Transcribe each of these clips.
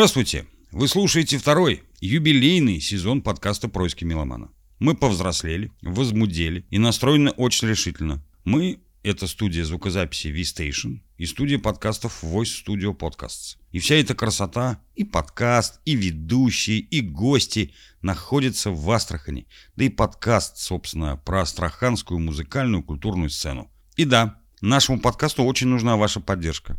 Здравствуйте! Вы слушаете второй, юбилейный сезон подкаста «Происки меломана». Мы повзрослели, возмудели и настроены очень решительно. Мы – это студия звукозаписи V-Station и студия подкастов Voice Studio Podcasts. И вся эта красота, и подкаст, и ведущие, и гости находятся в Астрахани. Да и подкаст, собственно, про астраханскую музыкальную культурную сцену. И да, нашему подкасту очень нужна ваша поддержка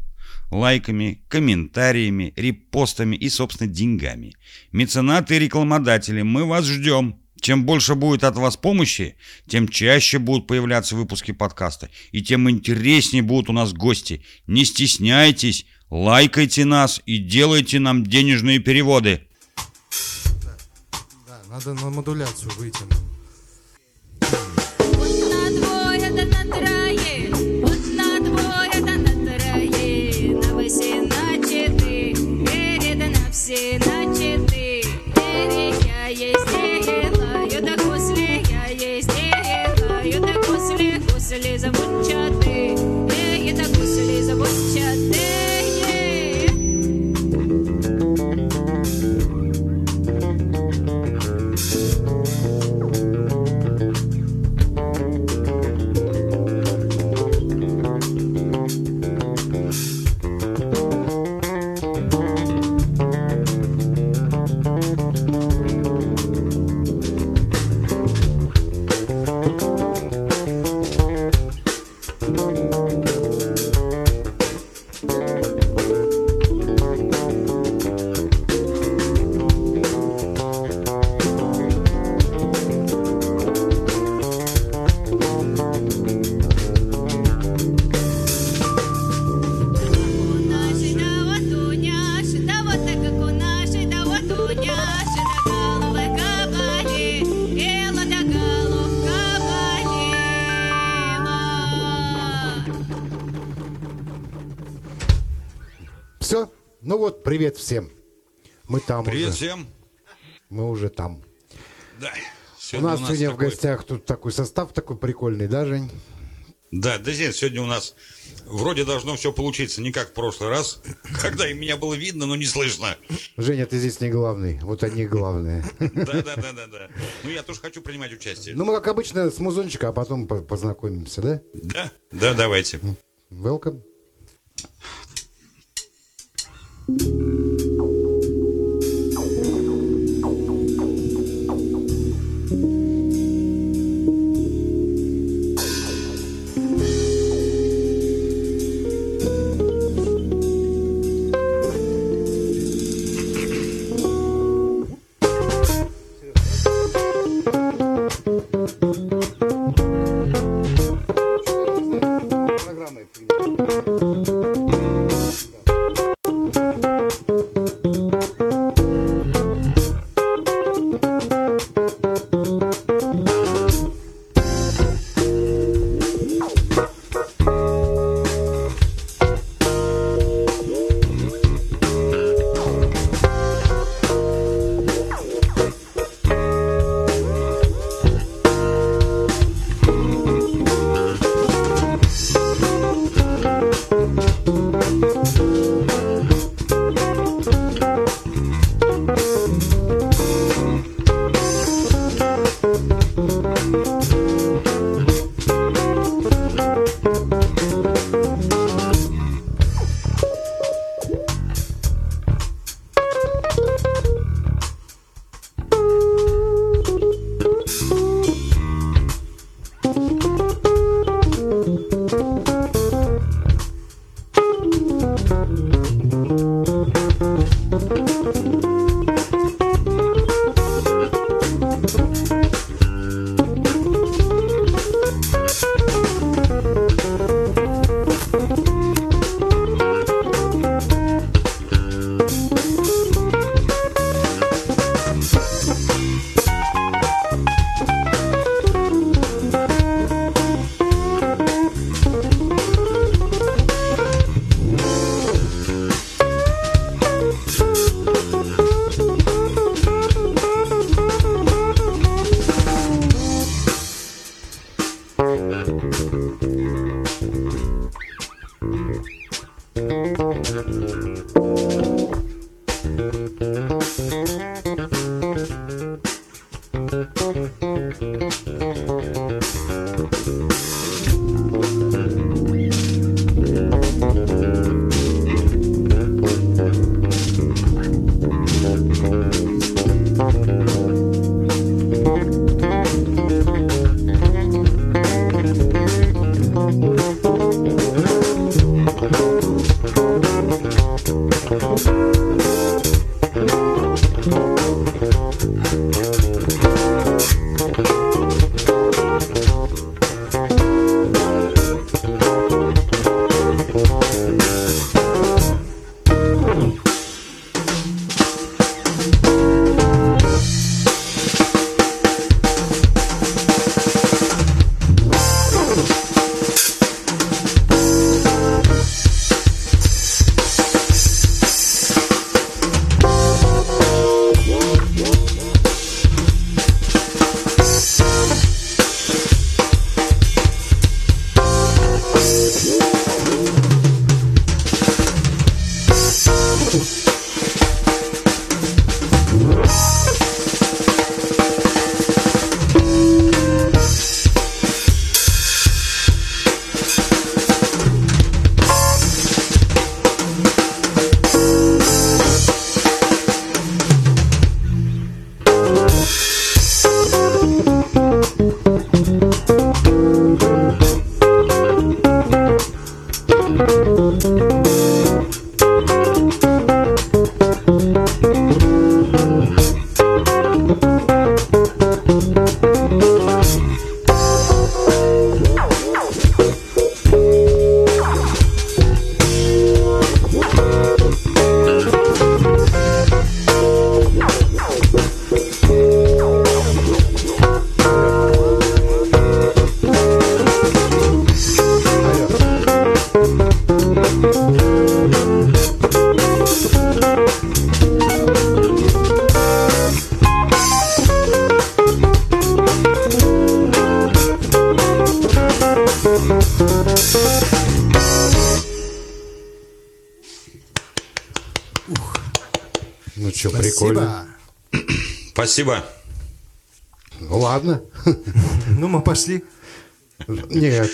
лайками, комментариями, репостами и, собственно, деньгами. Меценаты и рекламодатели, мы вас ждем. Чем больше будет от вас помощи, тем чаще будут появляться выпуски подкаста, и тем интереснее будут у нас гости. Не стесняйтесь, лайкайте нас и делайте нам денежные переводы. Да, надо на модуляцию выйти. Одна, двоє та на привет всем. Мы там Привет уже. всем. Мы уже там. Да. у нас сегодня в такой- гостях тут такой состав такой прикольный, да, Жень? Да, да нет, сегодня у нас вроде должно все получиться не как в прошлый раз, когда и меня было видно, но не слышно. Женя, ты здесь не главный. Вот они главные. Да, да, да, да, да. Ну я тоже хочу принимать участие. Ну, мы, как обычно, с музончика, а потом по- познакомимся, да? Да, да, давайте. Welcome. Thank you. Ну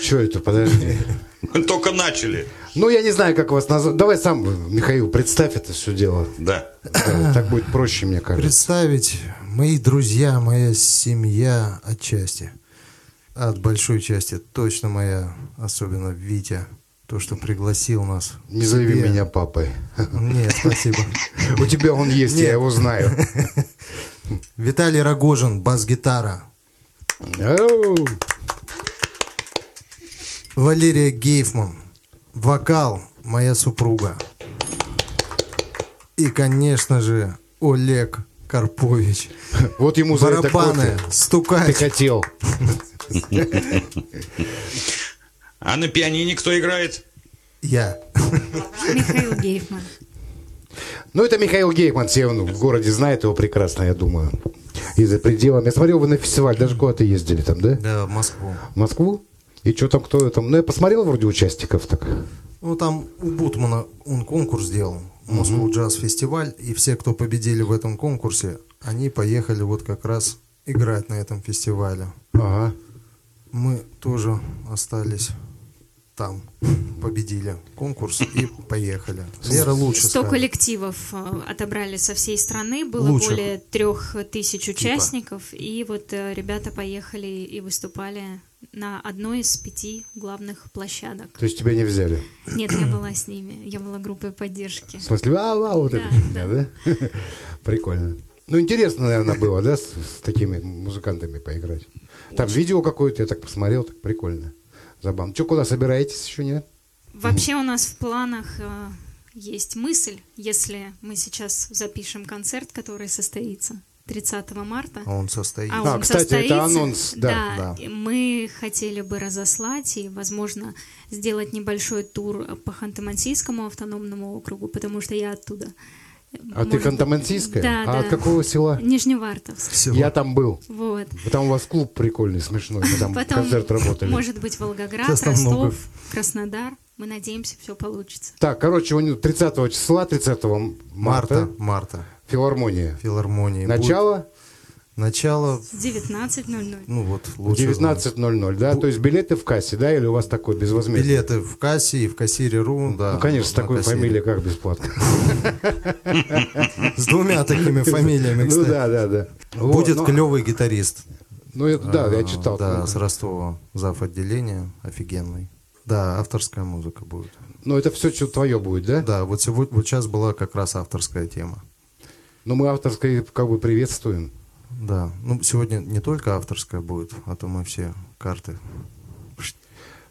что это, подожди. Мы только начали. Ну, я не знаю, как вас назвать. Давай сам, Михаил, представь это все дело. Да. Да, Так будет проще, мне кажется. Представить мои друзья, моя семья отчасти. От большой части точно моя, особенно Витя, то, что пригласил нас. Не зови меня папой. Нет, спасибо. У тебя он есть, я его знаю. Виталий Рогожин, бас-гитара. Валерия Гейфман, вокал, моя супруга. И, конечно же, Олег Карпович. Вот ему за это Барабаны, кофе ты стукать. хотел. А на пианине кто играет? Я. Михаил Гейфман. Ну, это Михаил Гейкман, все он в городе знает его прекрасно, я думаю. И за пределами. Я смотрел, вы на фестиваль даже куда-то ездили там, да? Да, в Москву. В Москву? И что там, кто там? Ну, я посмотрел вроде участников так. Ну, там у Бутмана он конкурс сделал, Москву джаз фестиваль, и все, кто победили в этом конкурсе, они поехали вот как раз играть на этом фестивале. Ага. Мы тоже остались там, победили конкурс и поехали. Вера лучше 100 скажет. коллективов э, отобрали со всей страны, было Лучших. более трех тысяч участников, и вот э, ребята поехали и выступали на одной из пяти главных площадок. То есть тебя не взяли? Нет, я была с ними, я была группой поддержки. В смысле, а, а, вот Да, это фигня, да? Прикольно. Ну, интересно, наверное, было, да, с, с такими музыкантами поиграть. Там видео какое-то, я так посмотрел, так прикольно. Забавно. Че, куда собираетесь еще, нет? Вообще у нас в планах э, есть мысль, если мы сейчас запишем концерт, который состоится 30 марта. А он состоит. А А, он кстати, это состоится, анонс, да, да. и Мы хотели бы разослать и, возможно, сделать небольшой тур по Ханты-Мансийскому автономному округу, потому что я оттуда. А ты Может, Ханты-Мансийская? Да, А да. от какого села? Нижневартовск. Всего. Я там был. Вот. Там у вас клуб прикольный, смешной. Мы там Потом, концерт работали. может быть, Волгоград, Сейчас Ростов, много. Краснодар. Мы надеемся, все получится. Так, короче, у него 30 числа, 30 марта, Марта, Марта. Филармония. филармонии. Начало Будет Начало, 19.00. ну вот, лучше знать. 19.00, да? То есть билеты в кассе, да? Или у вас такой безвозмездный? Билеты в кассе и в кассире.ру, да. Ну, конечно, с такой кассире. фамилией как бесплатно. С двумя такими фамилиями, Ну да, да, да. Будет ну, клевый гитарист. Ну это да, я читал. Да, с Ростова, зав. отделения, офигенный. Да, авторская музыка будет. Но это все что твое будет, да? Да, вот сегодня, вот сейчас была как раз авторская тема. Но мы авторское как бы приветствуем. Да, ну сегодня не только авторская будет, а то мы все карты.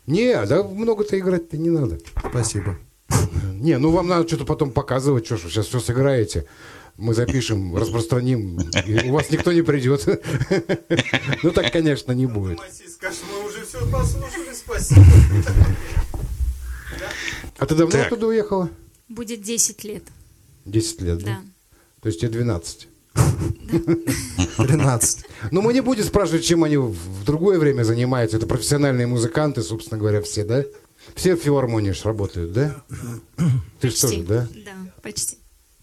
Не, да много-то играть-то не надо. Спасибо. Не, ну вам надо что-то потом показывать, что ж вы сейчас все сыграете. Мы запишем, распространим, и у вас никто не придет. Ну так, конечно, не будет. мы уже все послушали, спасибо. А ты давно оттуда уехала? Будет 10 лет. 10 лет, да? Да. То есть тебе 12. 13. Ну, мы не будем спрашивать, чем они в другое время занимаются. Это профессиональные музыканты, собственно говоря, все, да? Все в филармонии работают, да? Ты же тоже, да? Да, почти.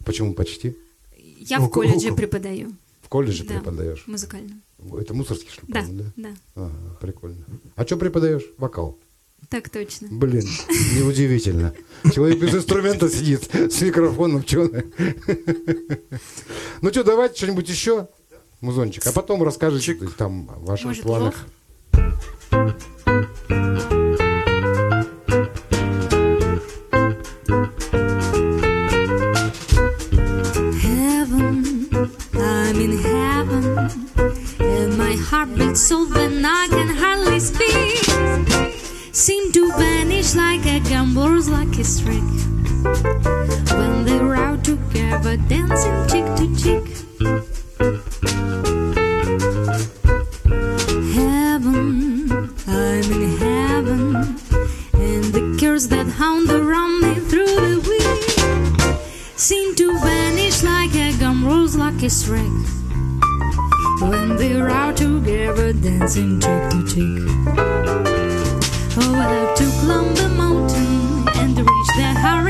Почему почти? Я в колледже преподаю. В колледже Да, преподаешь? Музыкально. Это мусорский, ли, Да, да. Ага, прикольно. А что преподаешь? Вокал. Так точно. Блин, неудивительно. Человек без инструмента сидит с микрофоном. Чё? Ну что, давайте что-нибудь еще, музончик, а потом расскажите там о ваших планах. heart beats so that I can hardly speak. Seem to vanish like a gambler's lucky streak when they're out together dancing cheek to cheek. Heaven, I'm in heaven, and the cares that hound around me through the week seem to vanish like a rolls lucky streak when they're out together dancing cheek to cheek. Oh, I have to climb the mountain and reach the Harris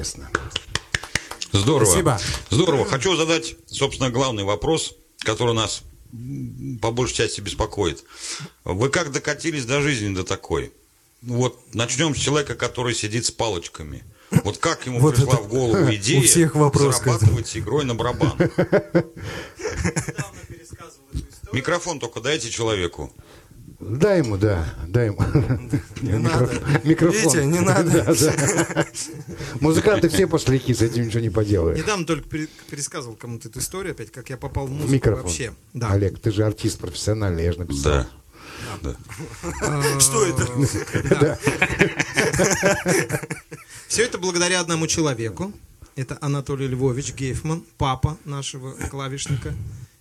Прелестно. Здорово. Спасибо. Здорово. Хочу задать, собственно, главный вопрос, который нас по большей части беспокоит. Вы как докатились до жизни до такой? Ну Вот начнем с человека, который сидит с палочками. Вот как ему Вот пришла это в голову идея у всех вопрос зарабатывать игрой на барабанах? Микрофон только дайте человеку. Дай ему, да, дай ему. Не надо. Микрофон. Витя, не надо. Да, да. Музыканты все пошляки, с этим ничего не поделаешь. Недавно только пере- пересказывал кому-то эту историю опять, как я попал в В музыку микрофон. вообще. Да. Олег, ты же артист профессиональный, я же написал. Да. Да. Что это? Все это благодаря одному человеку. Это Анатолий Львович Гейфман, папа нашего клавишника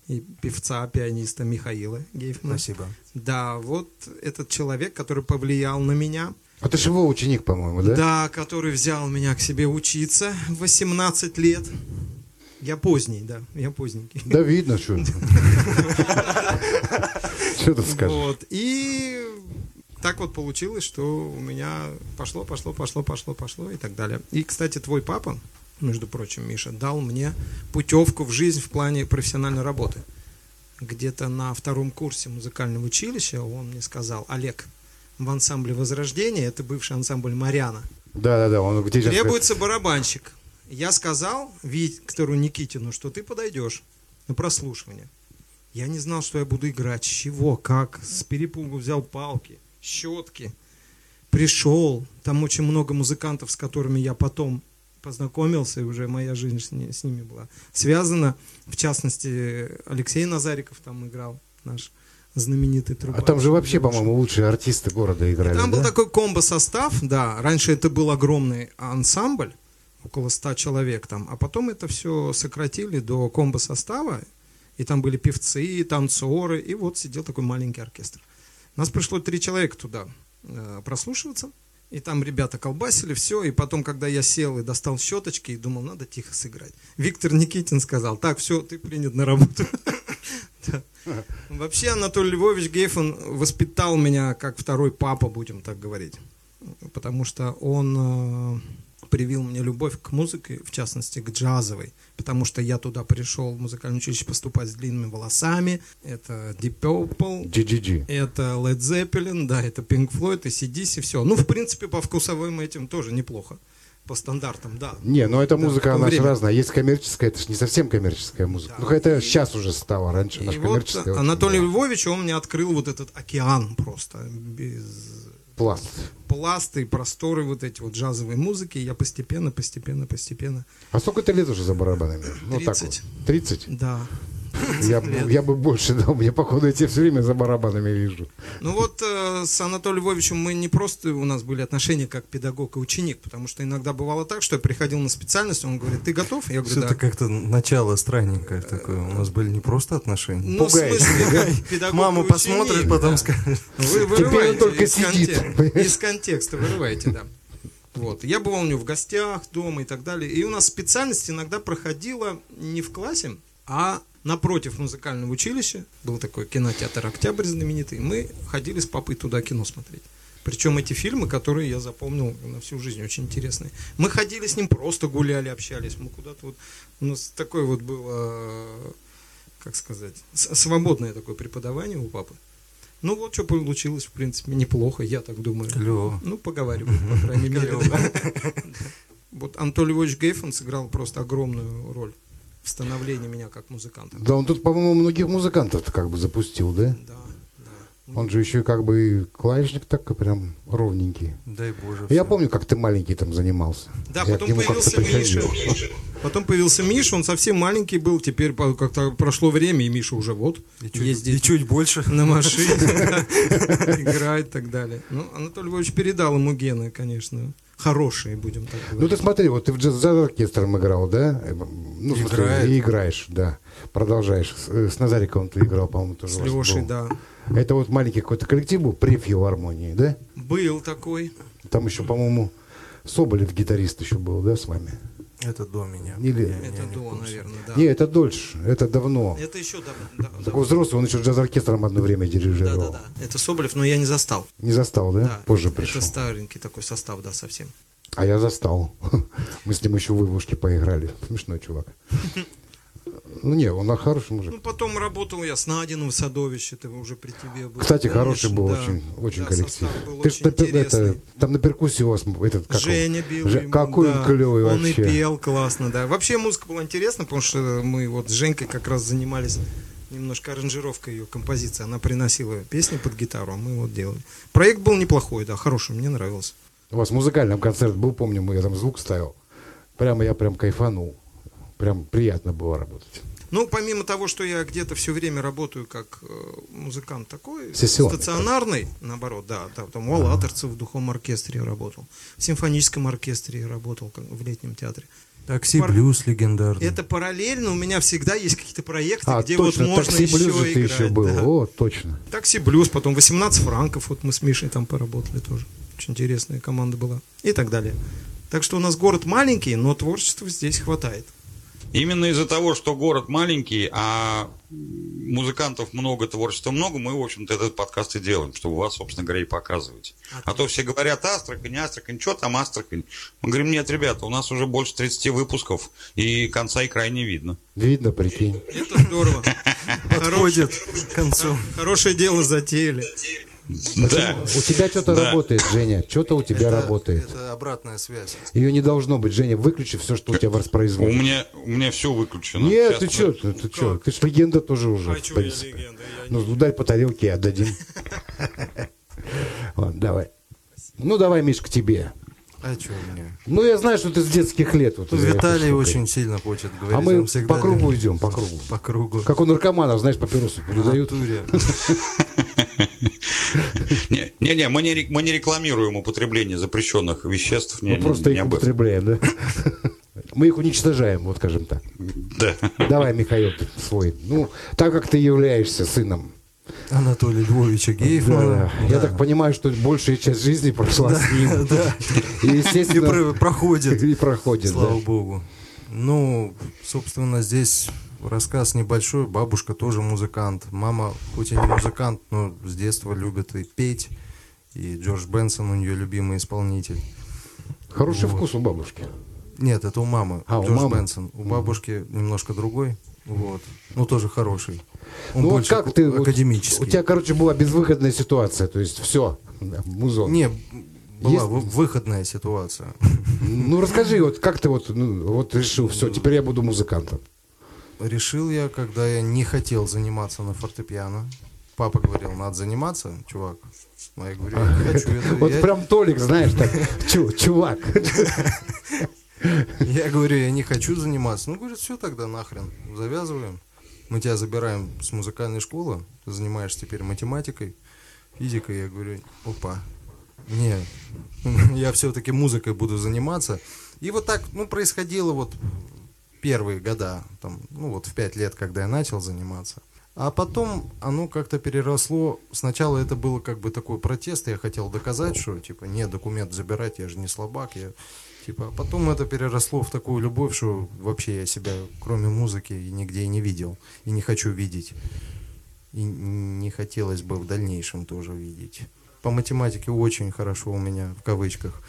и певца, пианиста Михаила Гейфмана. Спасибо. Да, вот этот человек, который повлиял на меня. А ты же его ученик, по-моему, да? Да, который взял меня к себе учиться в 18 лет. Я поздний, да, я поздненький. Да видно, что. Что ты скажешь? Вот. И так вот получилось, что у меня пошло, пошло, пошло, пошло, пошло и так далее. И, кстати, твой папа, между прочим, Миша, дал мне путевку в жизнь в плане профессиональной работы. Где-то на втором курсе музыкального училища он мне сказал, Олег, в ансамбле Возрождения, это бывший ансамбль Марьяна, Да, да, да, он где требуется барабанщик. Я сказал Виктору Никитину, что ты подойдешь на прослушивание. Я не знал, что я буду играть. С чего, как. С перепугу взял палки, щетки. Пришел. Там очень много музыкантов, с которыми я потом познакомился, и уже моя жизнь с, ни- с ними была связана. В частности, Алексей Назариков там играл, наш знаменитый А трубач. там же вообще, по-моему, лучшие артисты города играли, Там был да? такой комбо-состав, да. Раньше это был огромный ансамбль, около 100 человек там, а потом это все сократили до комбо-состава, и там были певцы, и танцоры, и вот сидел такой маленький оркестр. Нас пришло три человека туда э, прослушиваться, и там ребята колбасили, все, и потом, когда я сел и достал щеточки, и думал, надо тихо сыграть. Виктор Никитин сказал, так, все, ты принят на работу. Вообще Анатолий Львович Гейфон воспитал меня как второй папа, будем так говорить. Потому что он э, привил мне любовь к музыке, в частности к джазовой. Потому что я туда пришел в музыкальное училище поступать с длинными волосами. Это Deep Purple, GGG. это Led Zeppelin, да, это Pink Floyd, и CDC, все. Ну, в принципе, по вкусовым этим тоже неплохо. По стандартам, да. Не, ну эта Да, музыка, она же разная. Есть коммерческая, это же не совсем коммерческая музыка. Да. Ну, это И- сейчас уже стало, раньше И наш вот коммерческая. очень Анатолий была. Львович, он мне открыл вот этот океан просто, без Пласт. пласты, просторы вот эти вот джазовой музыки. Я постепенно, постепенно, постепенно, А сколько ты лет уже за барабанами? Ну, так 30. вот. 30? да. Я, я бы больше дал. Мне, походу, я тебя все время за барабанами вижу. Ну вот э, с Анатолием Львовичем мы не просто у нас были отношения как педагог и ученик, потому что иногда бывало так, что я приходил на специальность, он говорит, ты готов? Я говорю, да. как-то начало странненькое такое. У нас были не просто отношения. Ну, в пугает. смысле, педагог Мама посмотрит, потом да. скажет. Вы он вырываете только из, сидит, конте- понимаешь? из контекста, вырываете, да. Вот. Я бывал у него в гостях, дома и так далее. И у нас специальность иногда проходила не в классе, а напротив музыкального училища. Был такой кинотеатр «Октябрь» знаменитый. Мы ходили с папой туда кино смотреть. Причем эти фильмы, которые я запомнил на всю жизнь, очень интересные. Мы ходили с ним, просто гуляли, общались. Мы куда-то вот... У нас такое вот было, как сказать, свободное такое преподавание у папы. Ну вот что получилось, в принципе, неплохо, я так думаю. Клево. Ну, поговариваю, по крайней мере. Вот Анатолий Львович Гейфон сыграл просто огромную роль в становлении меня как музыканта. Да, он тут, по-моему, многих музыкантов как бы запустил, да? Да, да. Он же еще как бы клавишник такой прям ровненький. Дай Боже. Я всем. помню, как ты маленький там занимался. Да, Я потом появился. Миша. Потом появился Миша, он совсем маленький был, теперь как-то прошло время, и Миша уже вот И чуть, ездит и чуть больше. на машине, играет и так далее. Ну, Анатолий Львович передал ему гены, конечно, хорошие, будем так Ну говорить. ты смотри, вот ты в джаз оркестром играл, да? Ну, Играет. и играешь, да. Продолжаешь. С, э, с Назариковым ты играл, по-моему, тоже. С Лешей, да. Это вот маленький какой-то коллектив был при филармонии, да? Был такой. Там еще, по-моему, Соболев гитарист еще был, да, с вами? Это до меня. Или- Это не в до, курсе. наверное, да. Не, это дольше, это давно. Это еще да, да, Такой взрослый, он еще джаз-оркестром одно время да, дирижировал. да, да. Это Соболев, но я не застал. Не застал, да? Да, Позже это пришел. старенький такой состав, да, совсем. А я застал. Мы с ним еще в Ивушке поиграли. Смешной чувак. Ну не, он хороший мужик. Ну, потом работал я с Надиным в Садовище, это уже при тебе был. Кстати, Помнишь? хороший был Да. очень, очень Да, коллектив. был Ты ж очень интересный. это, там на перкуссии у вас этот как? Женя бил. Же- ему, какой да. он клевый Он вообще. и пел классно, да. Вообще музыка была интересна, потому что мы вот с Женькой как раз занимались немножко аранжировка ее композиции. Она приносила песни под гитару, а мы вот делали. Проект был неплохой, да, хороший, мне нравился. У вас музыкальный концерт был, помню, мы я там звук ставил. Прямо я прям кайфанул. Прям приятно было работать. Ну, помимо того, что я где-то все время работаю как э, музыкант такой, Сессионный, стационарный, наоборот, да, да, там у Алаторцев в духовом оркестре работал, в симфоническом оркестре работал как в летнем театре. Такси Пар- блюз легендарный. Это параллельно, у меня всегда есть какие-то проекты, А, где точно, вот можно такси еще блюза ты играть. еще был. да. О, точно. Такси блюз, потом 18 франков, вот мы с Мишей там поработали тоже. Очень интересная команда была. И так далее. Так что у нас город маленький, но творчества здесь хватает. Именно из-за того, что город маленький, а музыкантов много, творчества много, мы, в общем-то, этот подкаст и делаем, чтобы вас, собственно говоря, и показывать. А то все говорят Астрахань, Астрахань, что там Астрахань? Мы говорим, нет, ребята, у нас уже больше 30 выпусков, и конца и края не видно. Видно, прикинь. Это здорово. Подходит к концу. Хорошее дело затеяли. Да. У тебя что-то Да. работает, Женя. Что-то у тебя Это- работает. Это обратная связь. Ее не должно быть. Женя, выключи все, что у тебя У воспроизводит. меня, у меня все выключено. Нет, Сейчас ты мы- что, ты, ты что? Ты ж легенда тоже уже, в принципе. Ну, ударь по тарелке и отдадим. Ладно, давай. Ну, давай, Миш, к тебе. А что у меня? Ну, я знаю, что ты с детских лет. Вот, Виталий очень сильно хочет говорить. А мы всегда по кругу идем, по кругу. По кругу. Как у наркоманов, знаешь, папиросы В передают. натуре. Не, не, не, мы не, рекламируем употребление запрещенных веществ. Не, Мы просто не их употребляем, да? Мы их уничтожаем, вот скажем так. Да. Давай, Михаил, ты свой. Ну, так как ты являешься сыном. Анатолия Львовича Да, Гейфмана. да. Я так понимаю, что большая часть жизни прошла с ним. Да. И, И естественно, про- проходит. и проходит. Слава да. богу. Ну, собственно, здесь рассказ небольшой. Бабушка тоже музыкант. Мама, хоть и не музыкант, но с детства любит и петь. И Джордж Бенсон у нее любимый исполнитель. Хороший Вот. вкус у бабушки. Нет, это у мамы. А, у Джордж мамы? Бенсон. У бабушки немножко другой. Вот. Ну, тоже хороший. Он ну вот больше как ты... академический. у тебя, короче, была безвыходная ситуация. То есть все, музон. Не, была Есть- вы- выходная ситуация. Ну расскажи, вот как ты вот, ну, вот решил, все, теперь я буду музыкантом. Решил я, когда я не хотел заниматься на фортепиано. Папа говорил, надо заниматься, чувак. А я говорю, я не хочу. это- Вот я- прям Толик, знаешь, так, чу- чувак. Я говорю, я не хочу заниматься. Ну, говорит, все тогда нахрен, завязываем. Мы тебя забираем с музыкальной школы, ты занимаешься теперь математикой, физикой. Я говорю, опа, не, я все-таки музыкой буду заниматься. И вот так, ну, происходило вот первые года, там, ну, вот в пять лет, когда я начал заниматься. А потом оно как-то переросло. Сначала это было как бы такой протест. Я хотел доказать, что типа нет, документ забирать, я же не слабак. Я, типа, а потом это переросло в такую любовь, что вообще я себя, кроме музыки, нигде и не видел. И не хочу видеть. И не хотелось бы в дальнейшем тоже видеть. По математике очень хорошо у меня, в кавычках.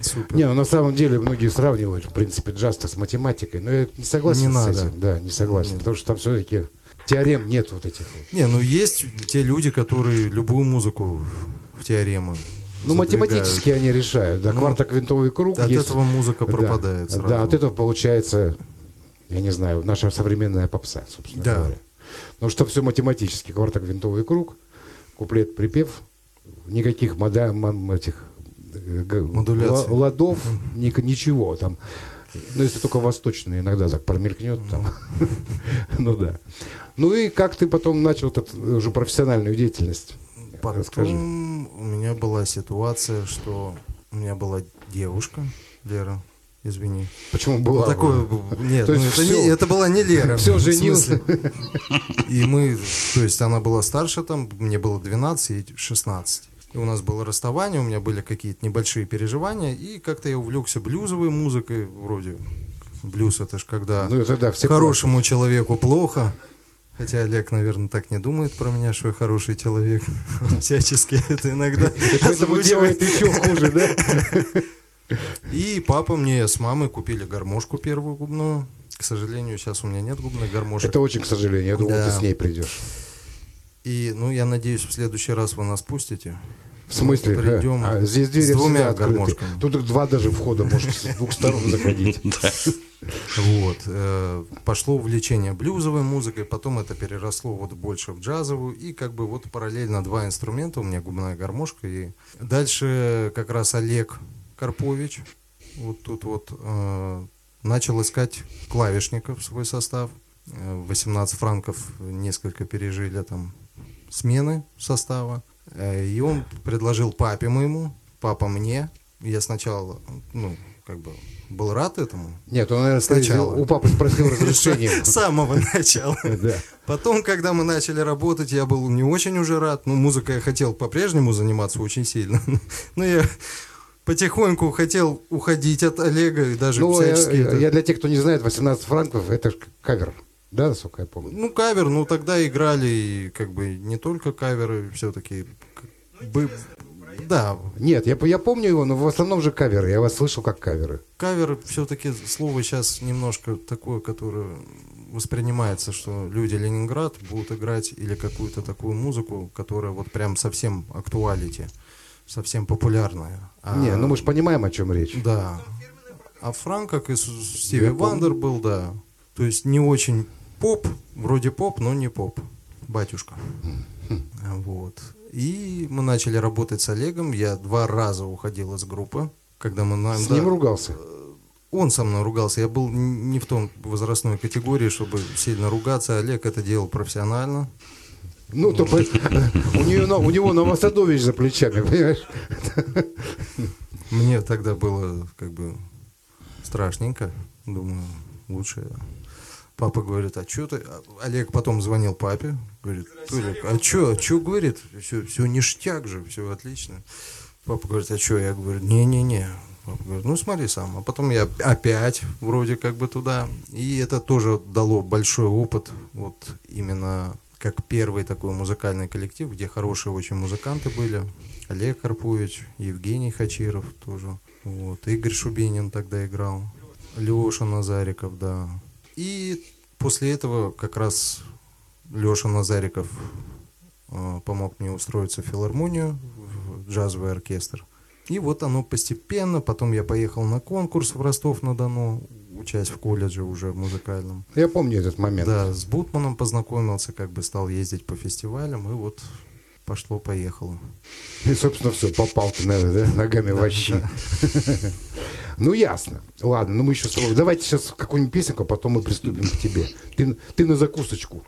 Супер. Не, ну на самом деле многие сравнивают, в принципе, джаз с математикой, но я не согласен Не с надо. этим. Да, не согласен, Нет. потому что там все-таки теорем нет вот этих. Не, ну есть те люди, которые любую музыку в теоремы. Ну, задвигают. математически они решают. Да, Ну, квартоквинтовый круг От есть. этого музыка Да, пропадает сразу. Да, от этого получается, я не знаю, наша современная попса, собственно Да. говоря. Потому что все математически. Квартоквинтовый круг, куплет, припев, никаких мода, мам- этих э, ла- ладов, ни- ничего там. Ну, если только восточные иногда так промелькнет там. Ну да. Ну и как ты потом начал этот, уже профессиональную деятельность? Расскажи. Потом у меня была ситуация, что у меня была девушка, Лера, извини. Почему Ну, была? такое, нет, То ну, есть это, всё. не- это была не Лера. Всё, в женился. И мы, то есть она была старше там, мне было 12 и 16. И у нас было расставание, у меня были какие-то небольшие переживания, и как-то я увлекся блюзовой музыкой, вроде блюз это ж когда Ну, это да, все хорошему человеку плохо. Хотя Олег, наверное, так не думает про меня, что я хороший человек. Он Всячески это иногда озвучивает. еще хуже, да? И папа мне с мамой купили гармошку первую губную. К сожалению, сейчас у меня нет губных гармошек. Это очень, к сожалению. Я думал, Да. ты с ней придешь. И, ну, я надеюсь, в следующий раз вы нас пустите. В смысле? Придем А, здесь двери с двумя открыты. гармошками. Тут два даже входа, может, с двух сторон заходить. Вот. э, Пошло увлечение блюзовой музыкой, потом это переросло вот больше в джазовую, и как бы вот параллельно два инструмента, у меня губная гармошка, и дальше как раз Олег Карпович, вот тут вот, э, начал искать клавишников в свой состав, Э, 18 франков несколько пережили там смены состава, Э, и он предложил папе моему, папа мне, я сначала, ну, как бы был рад этому, Нет, он, наверное, Сначала. у папы спросил разрешения. с самого начала. Да. Потом, когда мы начали работать, я был не очень уже рад. Ну, музыкой я хотел по-прежнему заниматься очень сильно. Но я потихоньку хотел уходить от Олега и даже Ну, я, всячески... это- я для тех, кто не знает, 18 франков это кавер. Да, насколько я помню. Ну, кавер, ну, тогда играли и как бы не только каверы, все-таки... Бы... Да, Нет, я, я помню его, но в основном же каверы. Я вас слышал как каверы. кавер все-таки слово сейчас немножко такое, которое воспринимается, что люди Ленинград будут играть или какую-то такую музыку, которая вот прям совсем актуалити, совсем популярная. А- Не, ну мы же понимаем, о чем речь. Да. А Франк, как и Стиви. Вандер был, да. То есть не очень поп, вроде поп, но не поп. Батюшка. Вот. И мы начали работать с Олегом. Я два раза уходил из группы. Когда мы на- С да. ним ругался. Он со мной ругался. Я был не в том возрастной категории, чтобы сильно ругаться. Олег это делал профессионально. Ну, то у, нее, на- у него Новосадович за плечами, понимаешь? Мне тогда было как бы страшненько. Думаю, лучше. Папа говорит, а что ты? А Олег потом звонил папе. Говорит, Толик, а что, что говорит? Все, все ништяк же, все отлично. Папа говорит, а что? Я говорю, не-не-не. Папа говорит, ну смотри сам. А потом я опять вроде как бы туда. И это тоже дало большой опыт. Вот именно как первый такой музыкальный коллектив, где хорошие очень музыканты были. Олег Карпович, Евгений Хачиров тоже. Вот. Игорь Шубинин тогда играл. Леша Назариков, да. И после этого как раз Леша Назариков э, помог мне устроиться в филармонию, в джазовый оркестр. И вот оно постепенно, потом я поехал на конкурс в Ростов-на-Дону, учась в колледже уже музыкальном. Я помню этот момент. Да, с Бутманом познакомился, как бы стал ездить по фестивалям, и вот пошло-поехало. И, собственно, все, попал ты, наверное, да, ногами в щи. Ну, ясно. Ладно, ну мы еще... с тобой- Давайте сейчас какую-нибудь песенку, а потом мы приступим к тебе. Ты, ты на закусочку.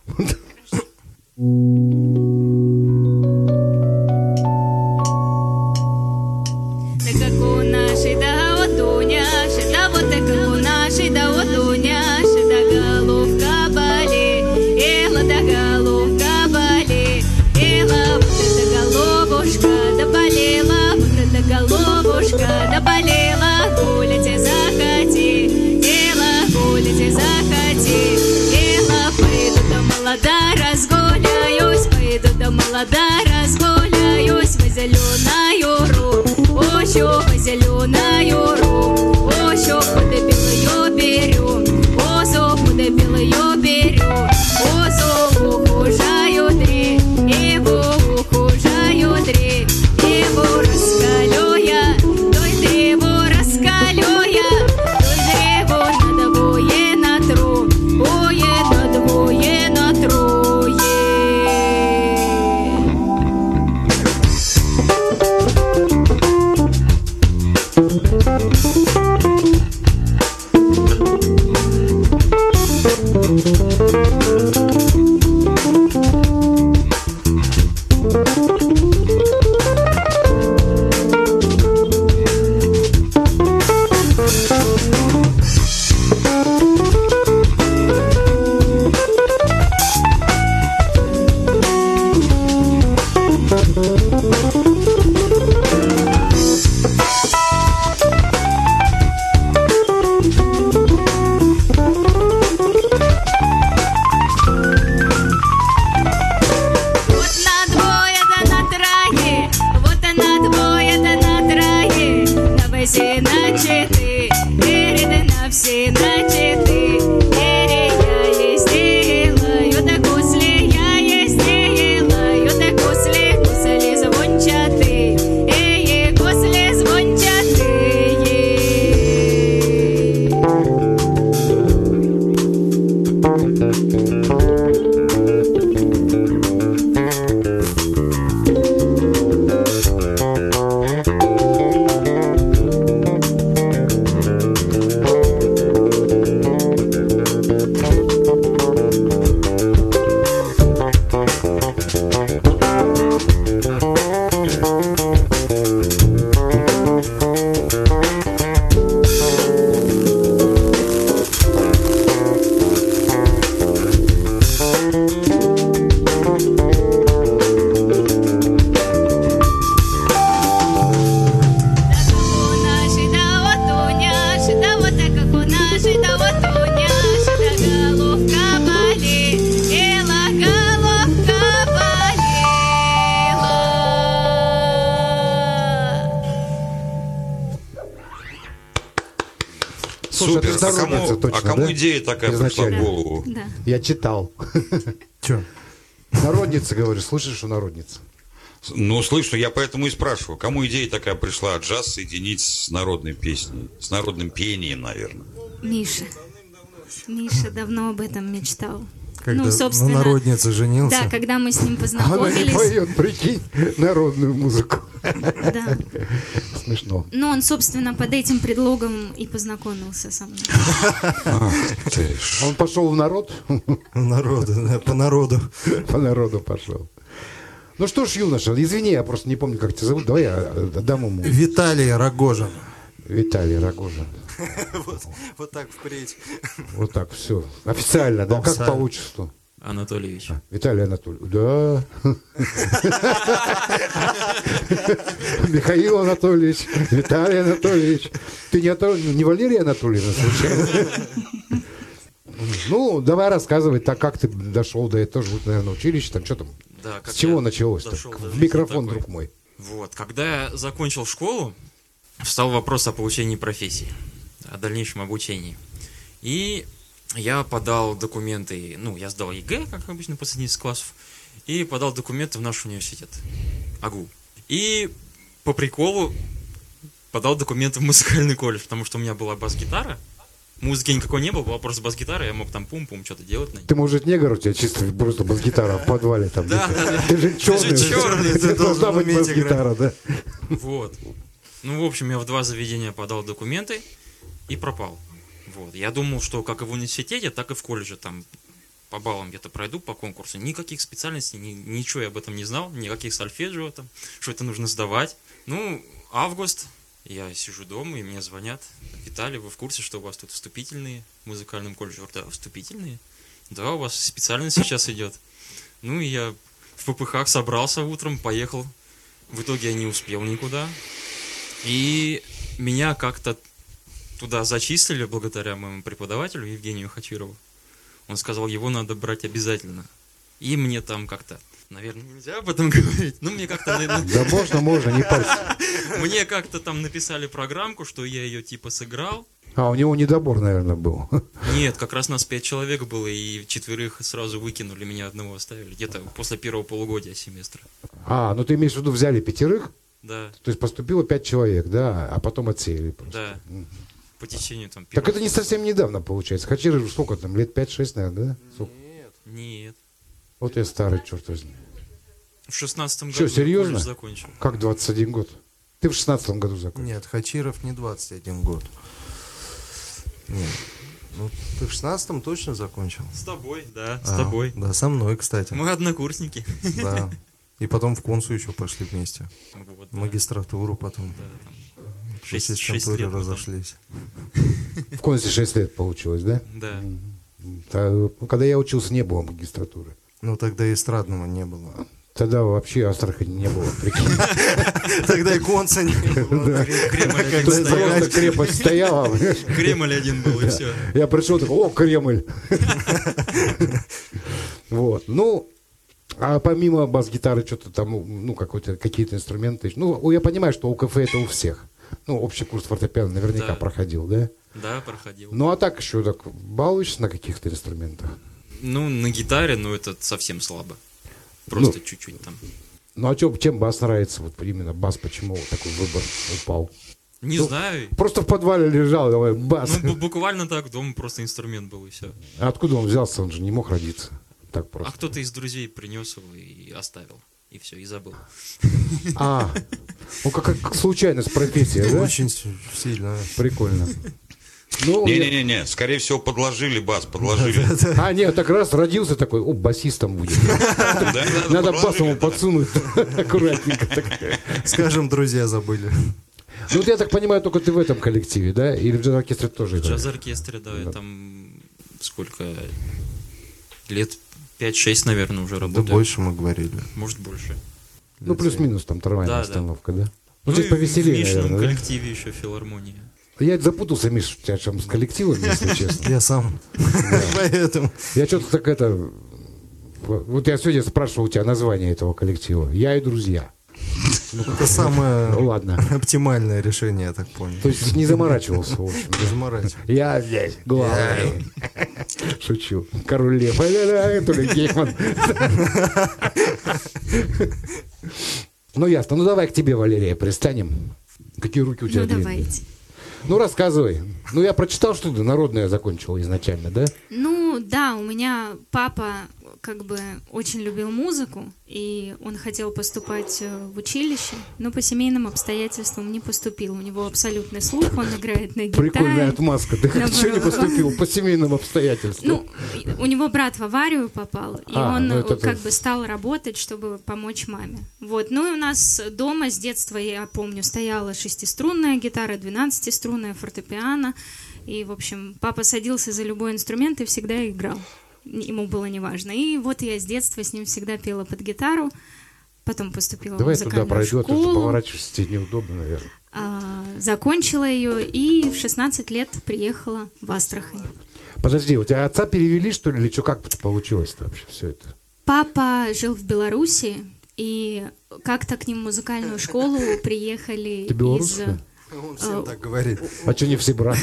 the ball. Идея такая пришла в Изначально. голову? Да. Я читал. Че? Народница, говоришь, слышишь, что народница? Ну, слышу, я поэтому и спрашиваю, кому идея такая пришла джаз соединить с народной песней, с народным пением, наверное? Миша. Миша давно об этом мечтал. Когда ну, собственно, на народнице женился. да, когда мы с ним Она не познакомились, поет, прикинь, народную музыку. да. Смешно. Ну, он, собственно, под этим предлогом и познакомился со мной. Ты ж. Он пошел в народ, Народу, да, по народу. по народу пошел. Ну что ж, юноша, извини, я просто не помню, как тебя зовут. Давай я э, дам ему Виталий Рогожин. Виталий Рогожин. Вот, так впредь. Вот так, все. Официально, да? Как по отчеству? Анатольевич. Виталий Анатольевич. Да. Михаил Анатольевич, Виталий Анатольевич. Ты не, не Валерий Анатольевна, случайно? Ну, давай рассказывай, так как ты дошел до этого, наверное, училище, там что там? Да, как С чего я началось-то? дошел до В микрофон, такой. друг мой. Вот, когда я закончил школу, встал вопрос о получении профессии, о дальнейшем обучении. И я подал документы, ну, я сдал ЕГЭ, как обычно, после 10 классов, и подал документы в наш университет, АГУ. И по приколу подал документы в музыкальный колледж, потому что у меня была бас-гитара, музыки никакой не было, была просто бас-гитара, я мог там пум-пум что-то делать на ней. Ты, может, негр у тебя чисто просто бас-гитара в подвале там. Да, да, да. Ты же черный. же чёрный, ты Ты должна быть бас-гитара, да? Вот. Ну, в общем, я в два заведения подал документы и пропал. Вот. Я думал, что как и в университете, так и в колледже там по баллам где-то пройду по конкурсу. Никаких специальностей, ни- ничего я об этом не знал, никаких сольфеджио там, что это нужно сдавать. Ну, август, я сижу дома, и мне звонят. Виталий, вы в курсе, что у вас тут вступительные в музыкальном колледже? Да, вступительные? Да, у вас специальность сейчас идет. Ну, и я в ППХ собрался утром, поехал. В итоге я не успел никуда. И меня как-то туда зачислили благодаря моему преподавателю Евгению Хачирову. Он сказал, его надо брать обязательно. И мне там как-то, наверное, нельзя об этом говорить, но мне как-то Да можно, можно, не парься. мне как-то там написали программку, что я ее типа сыграл. А, у него недобор, наверное, был. Нет, как раз нас пять человек было, и четверых сразу выкинули, меня одного оставили. Где-то после первого полугодия семестра. А, ну ты имеешь в виду, взяли пятерых, Да, то есть поступило пять человек, да, а потом отсеяли просто. да. По течению там Так это не совсем недавно получается. Хачиров сколько там, лет 5-6, наверное, да? Сколько? Нет. Вот я старый, черт возьми. В шестнадцатом Чё, году серьезно? колледж закончил. Как 21 год? Ты в 16 году закончил. Нет, Хачиров не 21 год. Нет. Ну, ты в 16-м точно закончил? С тобой, да, с А, тобой. Да, со мной, кстати. Мы однокурсники. Да. И потом в консу еще пошли вместе. Вот, В да, магистратуру потом. да, там В шесть- ассистентуре шесть лет потом. разошлись. В конце 6 лет получилось, да? Да. Когда я учился, не было магистратуры. Ну, тогда эстрадного не было. Тогда вообще Астрахани не было, прикинь. Тогда и конца не было. Кремль один стоял. просто крепость стояла. Кремль один был, и все. Я пришел такой, о, Кремль. Вот, ну, а помимо бас-гитары что-то там, ну, какие-то инструменты. Ну, я понимаю, что у КФ это у всех. Ну, общий курс фортепиано наверняка Да. проходил, да? Да, проходил. Ну, а так еще так балуешься на каких-то инструментах? Ну, на гитаре, ну, это совсем слабо. Просто чуть-чуть там. Ну, а чё, чем бас нравится? Вот именно бас, почему такой выбор упал? Не Ну, знаю. Просто в подвале лежал, давай, бас. Ну, бу- буквально так, дома просто инструмент был, и все. А откуда он взялся? Он же не мог родиться. Так А просто. кто-то из друзей принес его и оставил. И все, и забыл. А, ну как, как случайность профессия, да? Очень сильно. Прикольно. Ну, я- Не-не-не, скорее всего, подложили бас, подложили. А, нет, так раз родился такой, о, басистом будет. Надо бас ему подсунуть аккуратненько. Скажем, друзья забыли. Ну, вот я так понимаю, только ты в этом коллективе, да? Или в джаз-оркестре тоже В джаз-оркестре, да, я там сколько лет 5-6, наверное, уже Да работаю. больше мы говорили. Может, больше. Ну, плюс-минус там трамвайная Да, да. остановка, да? Ну, Ну, здесь и повеселее, в Мишином наверное, да? коллективе еще филармония. Я запутался, Миш, у тебя чем с коллективом, если честно. Я сам. Поэтому. Я что-то так это... Вот я сегодня спрашивал у тебя название этого коллектива. Я и друзья. Это самое Ну ладно. оптимальное решение, я так понял. То есть не заморачивался, в общем. Без заморачивания. Я здесь главный. Шучу. Король Лев. Ай-ля-ля, Толя Гейман. Ну ясно. Ну давай к тебе, Валерия, пристанем. Какие руки у тебя Ну, длинные? давайте. Ну рассказывай. Ну я прочитал, что ты народное закончила изначально, да? Ну, да, у меня папа как бы очень любил музыку, и он хотел поступать э, в училище, но по семейным обстоятельствам не поступил. У него абсолютный слух, он играет на гитаре. Прикольная отмазка. Ты что не поступил по семейным обстоятельствам? Ну, у него брат в аварию попал, и А, он ну э, это как ты- бы стал работать, чтобы помочь маме. Вот. Ну и у нас дома с детства, я помню, стояла шестиструнная гитара, двенадцатиструнная фортепиано. И, в общем, папа садился за любой инструмент и всегда играл. Ему было неважно. И вот я с детства с ним всегда пела под гитару. Потом поступила Давай в туда музыкальную пройду, а то школу. поворачиваться тебе неудобно, наверное. а, закончила ее и в 16 лет приехала в Астрахань. Подожди, у тебя отца перевели, что ли, или что, как это получилось-то вообще все это? Папа жил в Беларуси, и как-то к ним в музыкальную школу приехали Ты из... Он всем так говорит. А что не все брат?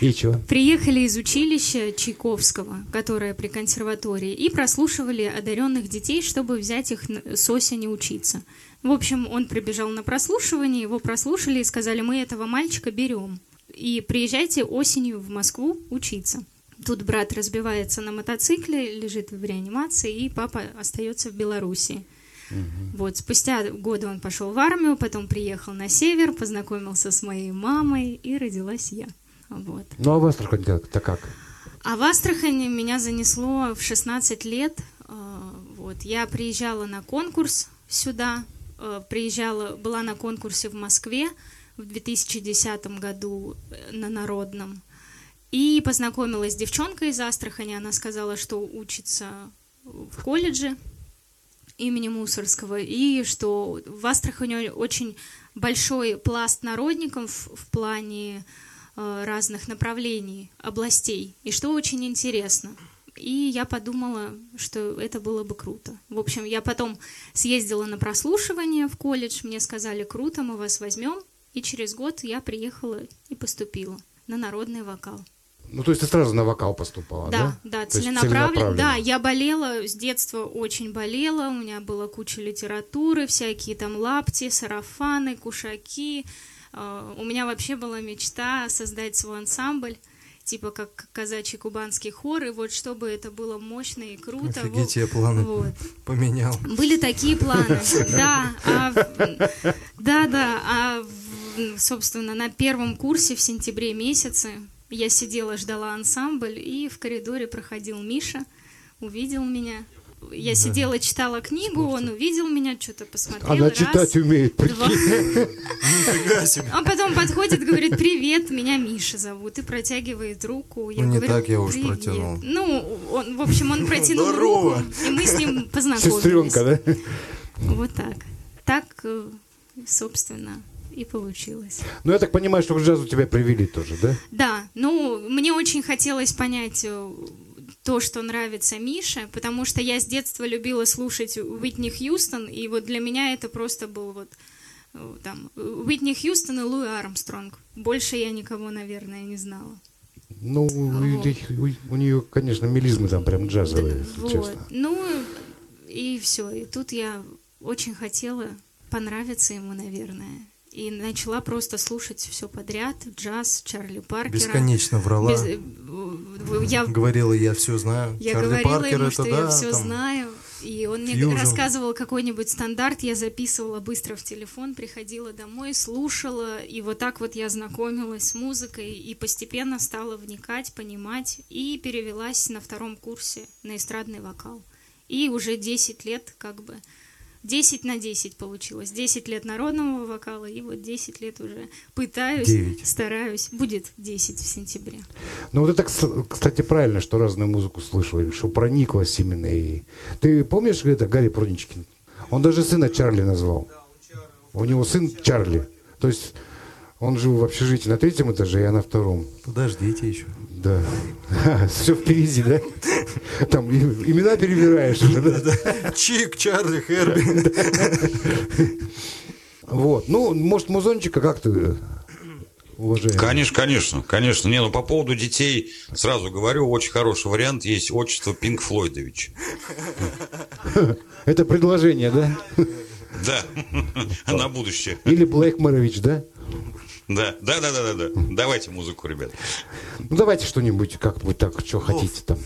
И что? Приехали из училища Чайковского, которое при консерватории, и прослушивали одаренных детей, чтобы взять их с осени учиться. В общем, он прибежал на прослушивание, его прослушали и сказали, мы этого мальчика берем. И приезжайте осенью в Москву учиться. Тут брат разбивается на мотоцикле, лежит в реанимации, и папа остается в Белоруссии. Вот, спустя годы он пошел в армию, потом приехал на север, познакомился с моей мамой, и родилась я. Вот. Ну а в Астрахань-то как? А в Астрахани меня занесло в 16 лет. Э, Вот, я приезжала на конкурс сюда, э, приезжала, была на конкурсе в Москве в 2010 году э, на Народном. И познакомилась с девчонкой из Астрахани. Она сказала, что учится в колледже имени Мусорского, и что в Астрахани очень большой пласт народников в плане э, разных направлений, областей, и что очень интересно. И я подумала, что это было бы круто. В общем, я потом съездила на прослушивание в колледж, мне сказали, круто, мы вас возьмем, и через год я приехала и поступила на народный вокал. Ну, то есть ты сразу на вокал поступала, да? Да, да, целенаправленно. Да, я болела, с детства очень болела, у меня была куча литературы, всякие там лапти, сарафаны, кушаки. Э, У меня вообще была мечта создать свой ансамбль, типа как казачий кубанский хор, и вот чтобы это было мощно и круто. Офигеть, во- я планы Вот. поменял. Были такие планы, да. а да, да. А, в- собственно, на первом курсе в сентябре месяце я сидела, ждала ансамбль, и в коридоре проходил Миша, увидел меня. Я сидела, читала книгу, он увидел меня, что-то посмотрел. Она раз, читать умеет, прикинь. Он потом подходит, говорит, привет, меня Миша зовут, и протягивает руку. Я Ну, не так я уж протянул. Ну, он, в общем, он протянул Здорово. руку, и мы с ним познакомились. Сестренка, да? Вот так. Так, э, собственно, и получилось. Ну, я так понимаю, что к джазу тебя привели тоже, да? Да, ну, мне очень хотелось понять э, то, что нравится Мише, потому что я с детства любила слушать Уитни Хьюстон, и вот для меня это просто был вот э, там Уитни Хьюстон и Луи Армстронг. Больше я никого, наверное, не знала. Ну, у, нее, конечно, мелизмы там прям джазовые, если Вот. честно. Ну, и все. И тут я очень хотела понравиться ему, наверное. И начала просто слушать все подряд. Джаз, Чарли Паркера. Бесконечно врала. Без- э, Я, Говорила, я все знаю. я Чарли говорила Паркер ему, это что да, я все там. знаю. И он мне Фьюжн. рассказывал какой-нибудь стандарт, я записывала быстро в телефон, приходила домой, слушала, и вот так вот я знакомилась с музыкой и постепенно стала вникать, понимать, и перевелась на втором курсе на эстрадный вокал. И уже 10 лет как бы 10 на 10 получилось. 10 лет народного вокала, и вот 10 лет уже пытаюсь, Девять. стараюсь. Будет 10 в сентябре. Ну, вот это, кс- кстати, правильно, что разную музыку слышал, и что прониклась именно. И... Ты помнишь, это Гарри Прудничкин? Он даже сына Чарли назвал. У него сын Чарли. То есть он жил в общежитии на третьем этаже, я на втором. Подождите еще. Да. Все впереди, да? Там имена перебираешь уже, да? Чик, Чарли, Херби. Вот. Ну, может, музончика как ты, уважаемый? Конечно, конечно, конечно. Не, ну по поводу детей сразу говорю, очень хороший вариант есть отчество Пинк Флойдович. Это предложение, да? Да, на будущее. Или Блэкморович, да? Да, да, да, да, да, да. Давайте музыку, ребят. Ну, давайте что-нибудь, как-нибудь так, что хотите там.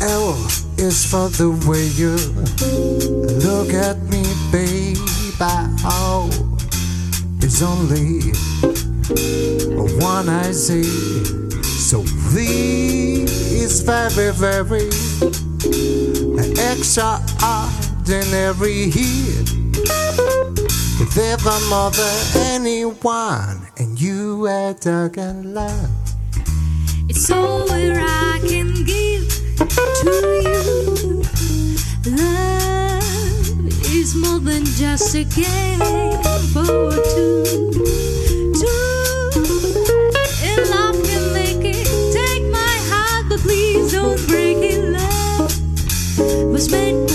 L is for the way you look at me, babe. Oh, it's only one I see. So V is very, very extraordinary. If ever more than anyone, and you are talking love. It's all I can give to you. Love is more than just a game for. Two, don't break it. Love was meant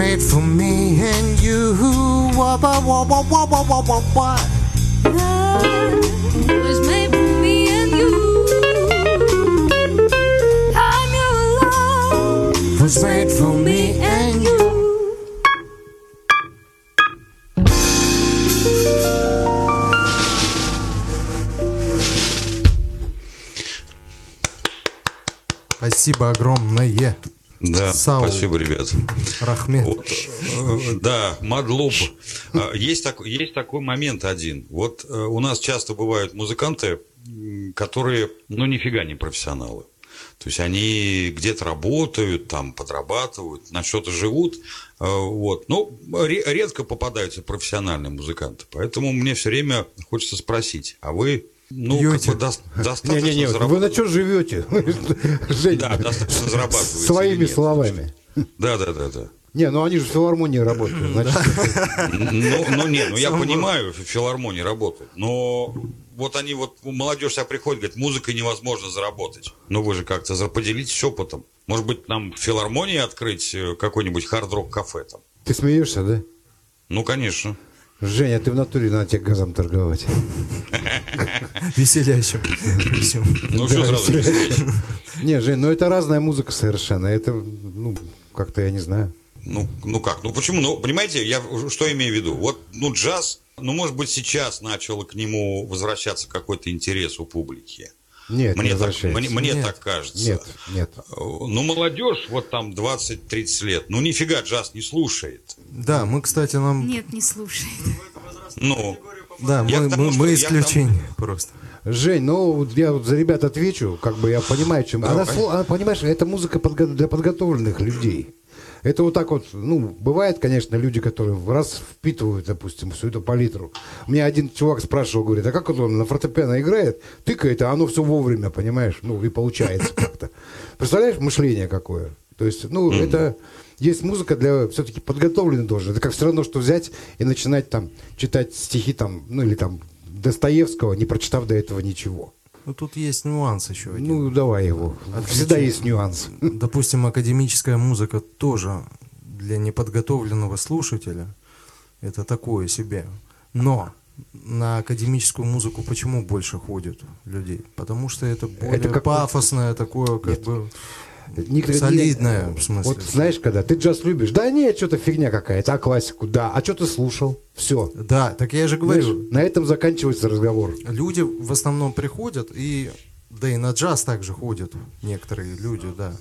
made for me and you. Wah, wah, wah, wah, wah, wah, wah, wah, wah. Love was made for me and you. I'm your love Was made for me and you. Спасибо огромное, Да, Сау. спасибо, ребят. Рахмет. Вот, да, Мадлоб. А, Есть, так- есть такой момент один. Вот э, у нас часто бывают музыканты, которые, ну, нифига не профессионалы. То есть они где-то работают, там подрабатывают, на что-то живут. э, Вот. Ну, ре- редко попадаются профессиональные музыканты. Поэтому мне все время хочется спросить, а вы ну, как Пьете? бы дос- достаточно Не-не-не, вы зарабатываете? на что живете? Да, достаточно зарабатываете Своими словами. Да, да, да, да. Не, ну они же в филармонии работают. Значит, Ну, ну не, ну я понимаю, в филармонии работают, но вот они вот, молодежь вся приходит, говорит, музыкой невозможно заработать. Ну вы же как-то поделитесь опытом. Может быть, нам в филармонии открыть э, какой-нибудь хард-рок кафе там? ты смеешься, да? Ну, конечно. Женя, ты в натуре надо тебе газом торговать. Веселящим. Ну, что сразу? Не, Жень, ну это разная музыка совершенно. Это, ну, как-то я не знаю. Ну, ну как? Ну почему? Ну, понимаете, я что имею в виду? Вот, ну, джаз, ну, может быть, сейчас начал к нему возвращаться какой-то интерес у публики. Нет, не Мне, так, возвращается. мне, мне Нет. так кажется. Нет, нет. Ну, молодежь, вот там 20-30 лет, ну, нифига джаз не слушает. Да, мы, кстати, нам... Нет, не слушает. Ну, Да, Я мы, тому, мы, мы исключение просто. Жень, ну вот я вот за ребят отвечу, как бы я понимаю, чем. Она, она, понимаешь, это музыка подго- для подготовленных людей. Это вот так вот, ну, бывает, конечно, люди, которые раз впитывают, допустим, всю эту палитру. Мне один чувак спрашивал, говорит, а как вот он на фортепиано играет, тыкает, а оно все вовремя, понимаешь, ну, и получается как-то. Представляешь, мышление какое? То есть, ну, это есть музыка для все-таки подготовленной должен. Это как все равно, что взять и начинать там читать стихи там, ну, или там Достоевского, не прочитав до этого ничего. Ну, тут есть нюанс еще один. Ну, давай его. Всегда есть нюанс. Допустим, академическая музыка тоже для неподготовленного слушателя это такое себе. Но на академическую музыку почему больше ходят людей? Потому что это более Это как- пафосное такое, как Нет. бы Никогда- солидное, нет. в смысле. Вот знаешь, когда ты джаз любишь, да нет, что-то фигня какая-то, а классику, да, а что ты слушал, все. Да, так я же говорю, на этом заканчивается разговор. люди в основном приходят и да и на джаз также ходят некоторые люди, да.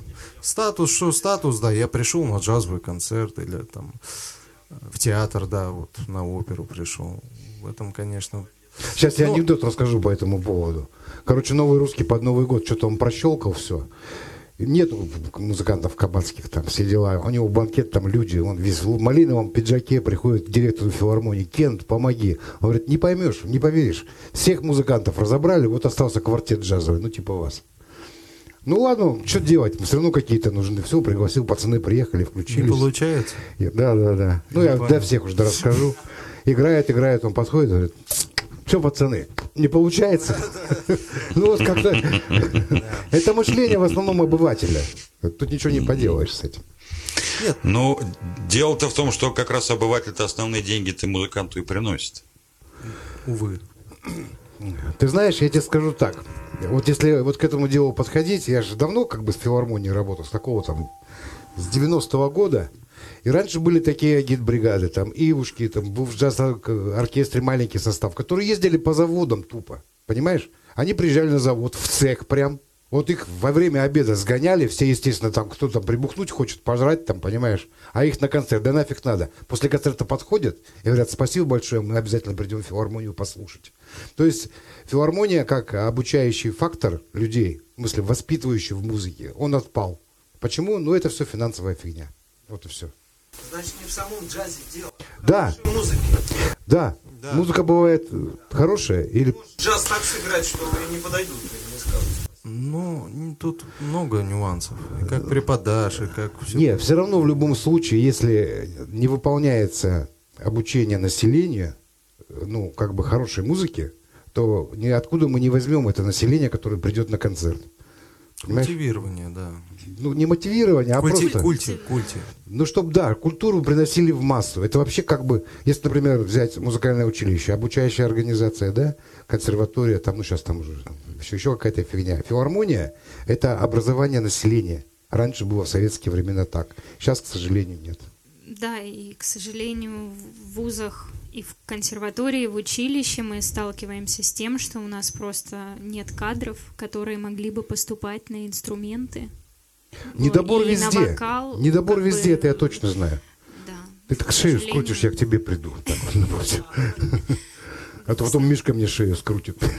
Статус, что статус, да, я пришел на джазовый концерт или там э, в театр, да, вот на оперу пришел. В этом, конечно, Сейчас я Ну- анекдот расскажу по этому поводу. Короче, новый русский под Новый год, что-то он прощелкал все. Нет музыкантов кабацких там, все дела. У него банкет, там люди, он весь в малиновом пиджаке приходит к директору филармонии. Кент, помоги. Он говорит, не поймешь, не поверишь. Всех музыкантов разобрали, вот остался квартет джазовый, ну типа вас. Ну ладно, что делать, все равно какие-то нужны. Все, пригласил, пацаны приехали, не включились. получается. Я- Да, да, да. Ну, я для всех уже расскажу. Играет, играет, он подходит, говорит, все, пацаны, не получается. Ну, вот как-то... Это мышление в основном обывателя. Тут ничего не поделаешь с этим. ну, дело-то в том, что как раз обыватель-то основные деньги ты музыканту и приносит. Увы. Ты знаешь, я тебе скажу так. Вот если вот к этому делу подходить, я же давно как бы с филармонией работал, с такого там, с 90-го года. И раньше были такие гид-бригады, там, Ивушки, там, был в джаз-оркестре маленький состав, которые ездили по заводам тупо, понимаешь? Они приезжали на завод, в цех прям, вот их во время обеда сгоняли, все, естественно, там кто-то прибухнуть хочет, пожрать там, понимаешь? А их на концерт, да нафиг надо. После концерта подходят и говорят, спасибо большое, мы обязательно придем в филармонию послушать. То есть филармония как обучающий фактор людей, в смысле воспитывающий в музыке, он отпал. Почему? Ну это все финансовая фигня. Вот и все. Значит, не в самом джазе дело. Да, Музыки. да, музыка бывает хорошая или... Джаз так сыграть, что не подойдут, не скажут. Ну, тут много нюансов. И как преподашь, и как все. Нет, все равно в любом случае, если не выполняется обучение населения, ну, как бы хорошей музыки, то ниоткуда мы не возьмем это население, которое придет на концерт. Понимаешь? Культивирование, да. Ну, не мотивирование, а Культи, просто... культи, культи. Ну, чтобы, да, культуру приносили в массу. Это вообще как бы, если, например, взять музыкальное училище, обучающая организация, да, консерватория, там, ну, сейчас там уже еще, еще какая-то фигня. Филармония – это образование населения. Раньше было в советские времена так. Сейчас, к сожалению, нет. Да, и, к сожалению, в вузах и в консерватории, и в училище мы сталкиваемся с тем, что у нас просто нет кадров, которые могли бы поступать на инструменты. Недобор на везде. вокал, Недобор везде, бы, это я точно знаю. Да. Ты так шею сожалению. скрутишь, я к тебе приду. Так вот, напротив. А то потом Мишка мне шею скрутит.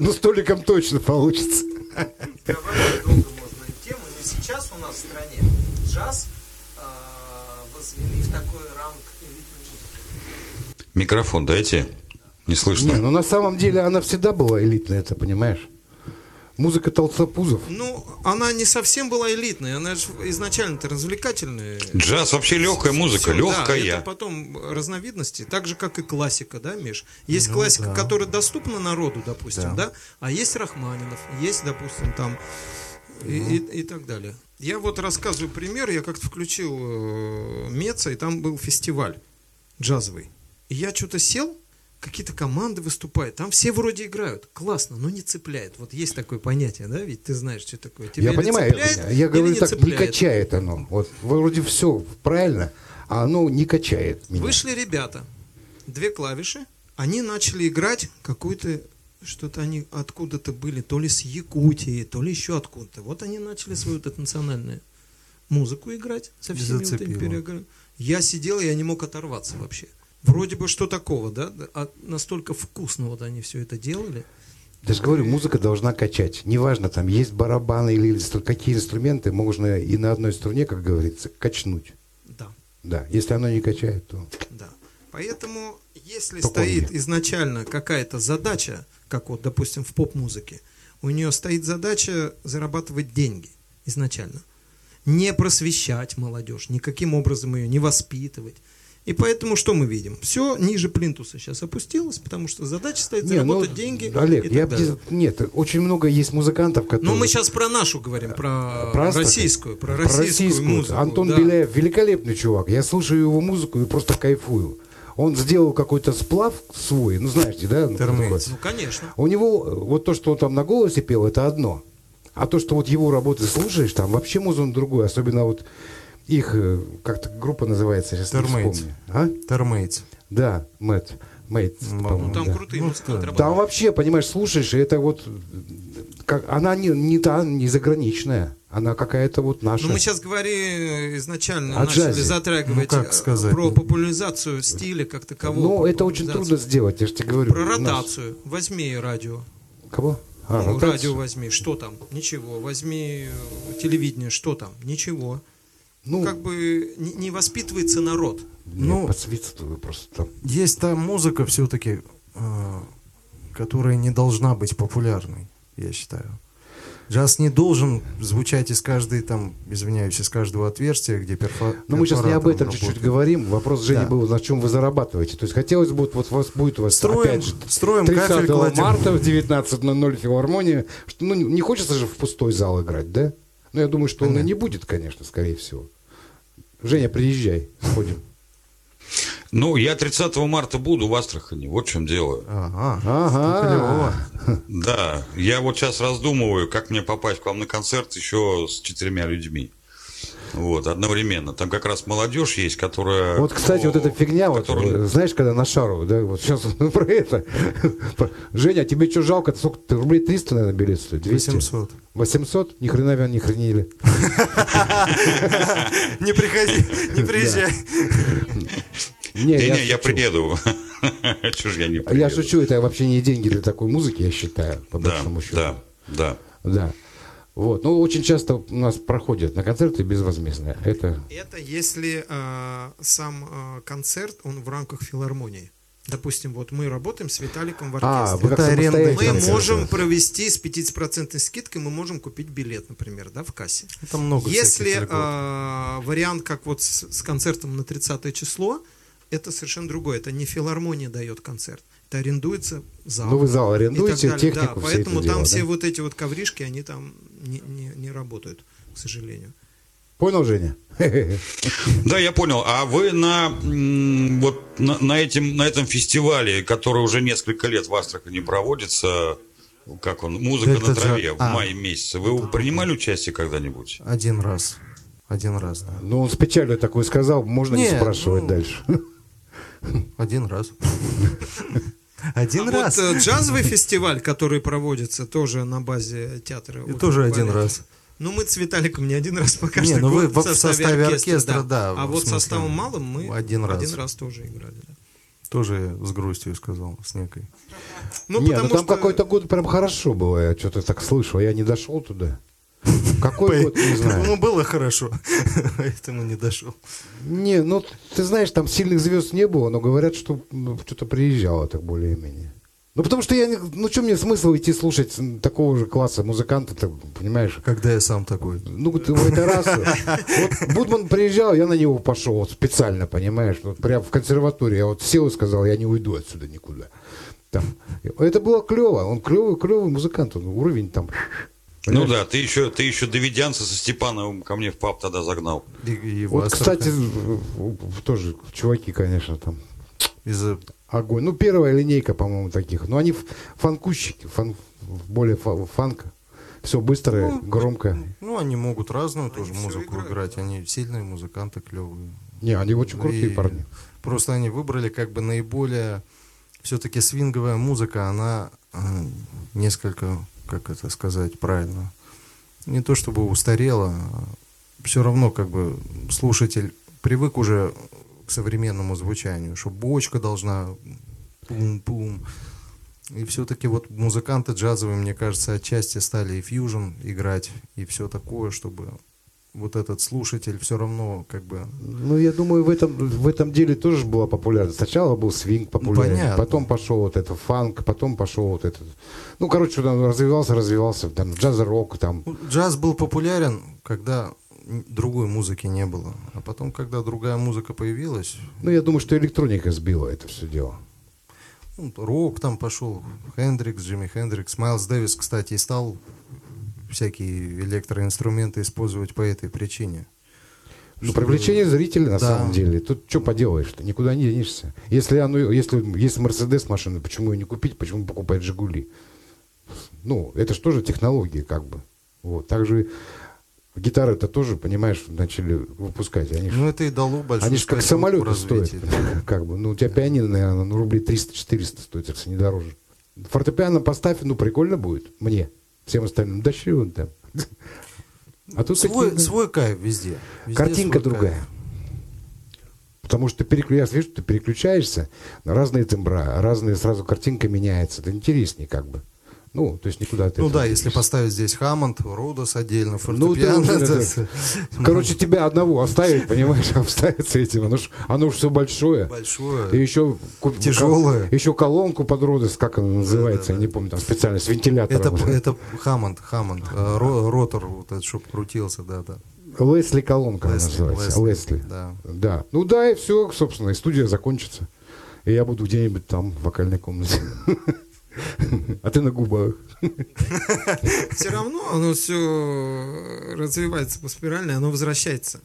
Ну, столиком точно получится. Говорить долго можно эту тему, но сейчас у нас в стране джаз а, возвели в музыки. Микрофон дайте. Не слышно. Не, ну на самом деле она всегда была элитная, это понимаешь? Музыка толстопузов. Ну, она не совсем была элитной, она же изначально-то развлекательная. Джаз вообще легкая музыка, Всё, легкая. Да, это потом разновидности, так же, как и классика, да, Миш? Есть классика, которая доступна народу, допустим, да. а есть Рахманинов, есть, допустим, там и, и- и так далее. Я вот рассказываю пример, я как-то включил э, Меца, и там был фестиваль джазовый. И я что-то сел, какие-то команды выступают, там все вроде играют, классно, но не цепляет. Вот есть такое понятие, да, ведь ты знаешь, что такое. Тебя я или понимаю, цепляет, я или говорю не так, не цепляет. качает оно. Вот вроде все правильно, а оно не качает меня. Вышли ребята, две клавиши, они начали играть какую-то что-то они откуда-то были, то ли с Якутии, то ли еще откуда-то. Вот они начали свою вот эту национальную музыку играть со всеми вот этими зацепило. переговорами. Я сидел, я не мог оторваться вообще. Вроде бы что такого, да? А настолько вкусно вот они все это делали. Я же говорю, музыка должна качать. Неважно, там есть барабаны или какие инструменты, можно и на одной струне, как говорится, качнуть. Да. Да, если оно не качает, то... Да. Поэтому, если По стоит форме. изначально какая-то задача, как вот, допустим, в поп-музыке, у нее стоит задача зарабатывать деньги изначально. Не просвещать молодежь, никаким образом ее не воспитывать. И поэтому что мы видим? Все ниже плинтуса сейчас опустилось, потому что задача стоит Не, ну, деньги. Олег, я далее. нет, очень много есть музыкантов, которые... Но мы сейчас про нашу говорим, про, Про Астрахань? российскую, про Про российскую, музыку. Антон да. Беляев великолепный чувак. Я слушаю его музыку и просто кайфую. Он сделал какой-то сплав свой, ну знаете, да? ну, Термейт. такой. Ну, конечно. У него э, вот то, что он там на голосе пел, это одно. А то, что вот его работы слушаешь, там вообще музон другой. Особенно вот их, э, как-то группа называется, сейчас не Termates. вспомню. А? Термейтс. Да, Мэтт. Мэтт, Ну, там да. крутые Ну, музыканты. Там вообще, понимаешь, слушаешь, и это вот... Как, она не, не та, не заграничная. Она какая-то вот наша. Ну, мы сейчас говорили изначально, О начали джазе. затрагивать Ну, как э, сказать? про популяризацию стиля как такового. Ну, это очень трудно сделать, я же тебе говорю. Про ротацию. Возьми радио. Кого? А, Ну, ротацию. радио возьми. Что там? Ничего. Возьми э, телевидение. Что там? Ничего. Ну, Как бы не, воспитывается народ. ну, подсвидствую просто там. Есть та музыка все-таки, которая не должна быть популярной, я считаю. Джаз не должен звучать из каждой, там, извиняюсь, из каждого отверстия, где перфо... Но Ну, мы сейчас не об этом чуть-чуть говорим. Вопрос Жени Да. был, на чем вы зарабатываете. То есть хотелось бы, вот, вас будет у вас Строим, опять же строим 30 кафель кладем. марта в 19.00 филармония. Что, ну, не- не хочется же в пустой зал играть, да? Ну, я думаю, что он и не будет, конечно, скорее всего. Женя, приезжай, сходим. Ну, я 30 марта буду в Астрахани, вот в чем дело. Ага. Ага. Клево. Да, я вот сейчас раздумываю, как мне попасть к вам на концерт еще с четырьмя людьми. Вот, одновременно. Там как раз молодежь есть, которая... Вот, кстати, вот эта фигня, вот, которая- э, знаешь, когда на шару, да, вот сейчас про это. Женя, а тебе что жалко? Сколько ты рублей 300, наверное, билет стоит? 200? 800. 800? Ни хрена вы не хранили. Не приходи, не приезжай. Не, Не, не, я приеду. Чего ж я не А приеду? Я шучу, это вообще не деньги для такой музыки, я считаю, по Да, большому счету. да, да. Да. Вот. Ну, очень часто у нас проходят на концерты безвозмездно. Это Это если э, сам э, концерт, он в рамках филармонии. Допустим, вот мы работаем с Виталиком в А, оркестре. Это арендные самостоятельно. мы концерты. можем провести с 50% скидкой, мы можем купить билет, например, да, в кассе. Там много Если э, вариант, как вот с, с концертом на 30 число, это совершенно другое. Это не филармония дает концерт. Это арендуется зал. Ну, вы зал и так арендуете, далее. технику, Да, все поэтому это там дело, все да? вот эти вот ковришки, они там не, не, не работают, к сожалению. Понял, Женя? Да, я понял. А вы на вот на, на этим на этом фестивале, который уже несколько лет в Астрахани проводится, как он, музыка Дельта на траве Джа- в а. мае месяце. Вы принимали участие когда-нибудь? Один раз. Один раз, да. Ну, он с печалью такой сказал, можно не, Не, спрашивать ну, дальше. Один раз. Один а раз. вот э, джазовый фестиваль, который проводится тоже на базе театра. И тоже один раз. Ну, мы с Виталиком не один раз пока Не, что ну вы в составе оркестра, да, А в вот смысле, составом малым мы один раз. один раз тоже играли. да. Тоже с грустью сказал, с некой. Ну, не, ну там что- какой-то год прям хорошо было, я что-то так слышал, я не дошел туда. Какой год, не знаю. Ну, было хорошо, поэтому не дошел. Не, ну, ты знаешь, там сильных звезд не было, но говорят, что ну, что-то приезжало так более-менее. Ну, потому что я, ну, что мне смысл идти слушать такого же класса музыканта-то, понимаешь? Когда я сам такой. Ну, ты в это раз. Вот Будман приезжал, я на него пошел вот специально, понимаешь? Вот прям в консерватории я вот сел и сказал, я не уйду отсюда никуда. Там. Это было клево, он клевый, клевый музыкант, он уровень там. Ну да, ты еще ты еще Давидянца со Степановым ко мне в паб тогда загнал. И- и Вот, кстати, тоже чуваки, конечно, там Из-за огонь. Ну, первая линейка, по-моему, таких. Но они фанкущики, фан, более фа- фанка. Все быстрое, громко. Ну, они могут разную тоже всё музыку играют. играть. Они сильные музыканты, клевые. Не, они очень крутые И парни. Просто они выбрали как бы наиболее... Все-таки свинговая музыка, она э, несколько, как это сказать правильно, не то чтобы устарела, все равно как бы слушатель привык уже к современному звучанию, что бочка должна пум-пум. И все-таки вот музыканты джазовые, мне кажется, отчасти стали и фьюжн играть, и все такое, чтобы вот этот слушатель все равно как бы Ну, я думаю, в этом, в этом деле тоже была популярность. Сначала был свинг популярен, понятно. потом пошел вот это фанк, потом пошел вот этот... Ну, короче, он развивался, развивался, там, джаз-рок, там... Ну, Джаз был популярен, когда другой музыки не было. А потом, когда другая музыка появилась, Ну, я думаю, что электроника сбила это все дело. ну, рок там пошел, Хендрикс, Джимми Хендрикс, Майлз Дэвис, кстати, и стал всякие электроинструменты использовать по этой причине. Ну, привлечение зрителя на Да. самом деле. Тут что поделаешь-то? Никуда не денешься. Если оно, если есть Мерседес машина, почему ее не купить, почему покупать Жигули? Ну, это же тоже технологии, как бы. Вот. Также гитары это тоже, понимаешь, начали выпускать. Они ж, Ну, это и дало большой они ж как самолеты стоят. Как бы. Ну, у тебя пианино, наверное, ну, рублей 300-400 стоит, если не дороже. Фортепиано поставь, ну, прикольно будет. Мне. Всем остальным. Да чего он там? А тут свой, такие, да. свой кайф везде. Везде Картинка другая. кайф. Потому что ты, переклю... я вижу, ты переключаешься на разные тембра, разные сразу картинка меняется. Это интереснее как бы. Ну, то есть никуда ты... Ну да, если поставить здесь Хаммонд, Родос отдельно, Ну, фортепиано. уже, это- Короче, тебя одного оставить, понимаешь, обставить с этим. Оно ж, оно ж все большое. Большое. И еще Тяжелое. Еще колонку под Родос, как она называется, я не помню, там специально с вентилятором. Это, это Хаммонд, Хаммонд. э, ро- Ротор, вот этот, чтобы крутился, да, да. Лесли колонка Лесли, называется. Лесли, Лесли. да. Да. Ну да, и все, собственно, и студия закончится. И я буду где-нибудь там, в вокальной комнате. А ты на губах. Все равно оно все развивается по спирали, оно возвращается.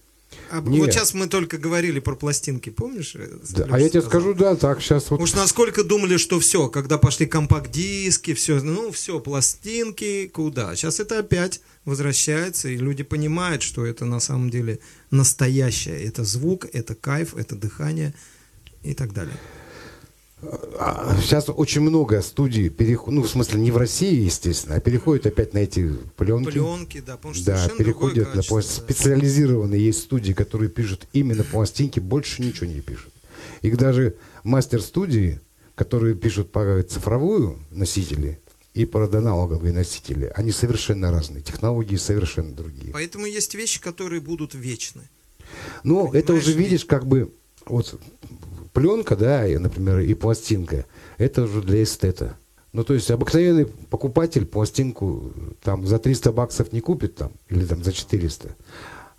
А вот сейчас мы только говорили про пластинки, помнишь? э, Да, а я тебе скажу, да, так, сейчас вот... Уж насколько думали, что все, когда пошли компакт-диски, все, ну все, пластинки, куда? Сейчас это опять возвращается, и люди понимают, что это на самом деле настоящее. Это звук, это кайф, это дыхание и так далее. Сейчас очень много студий, перех- ну, в смысле, не в России, естественно, а переходят опять на эти пленки. Пленки, да, потому что Да, переходят на да. специализированные есть студии, которые пишут именно пластинки, больше ничего не пишут. Их даже мастер-студии, которые пишут по цифровую носители и под аналоговые носители, они совершенно разные, технологии совершенно другие. Поэтому есть вещи, которые будут вечны. Ну, это уже видишь, как бы, вот пленка, да, и, например, и пластинка, это уже для эстета. Ну, то есть обыкновенный покупатель пластинку там за 300 баксов не купит там, или там за 400.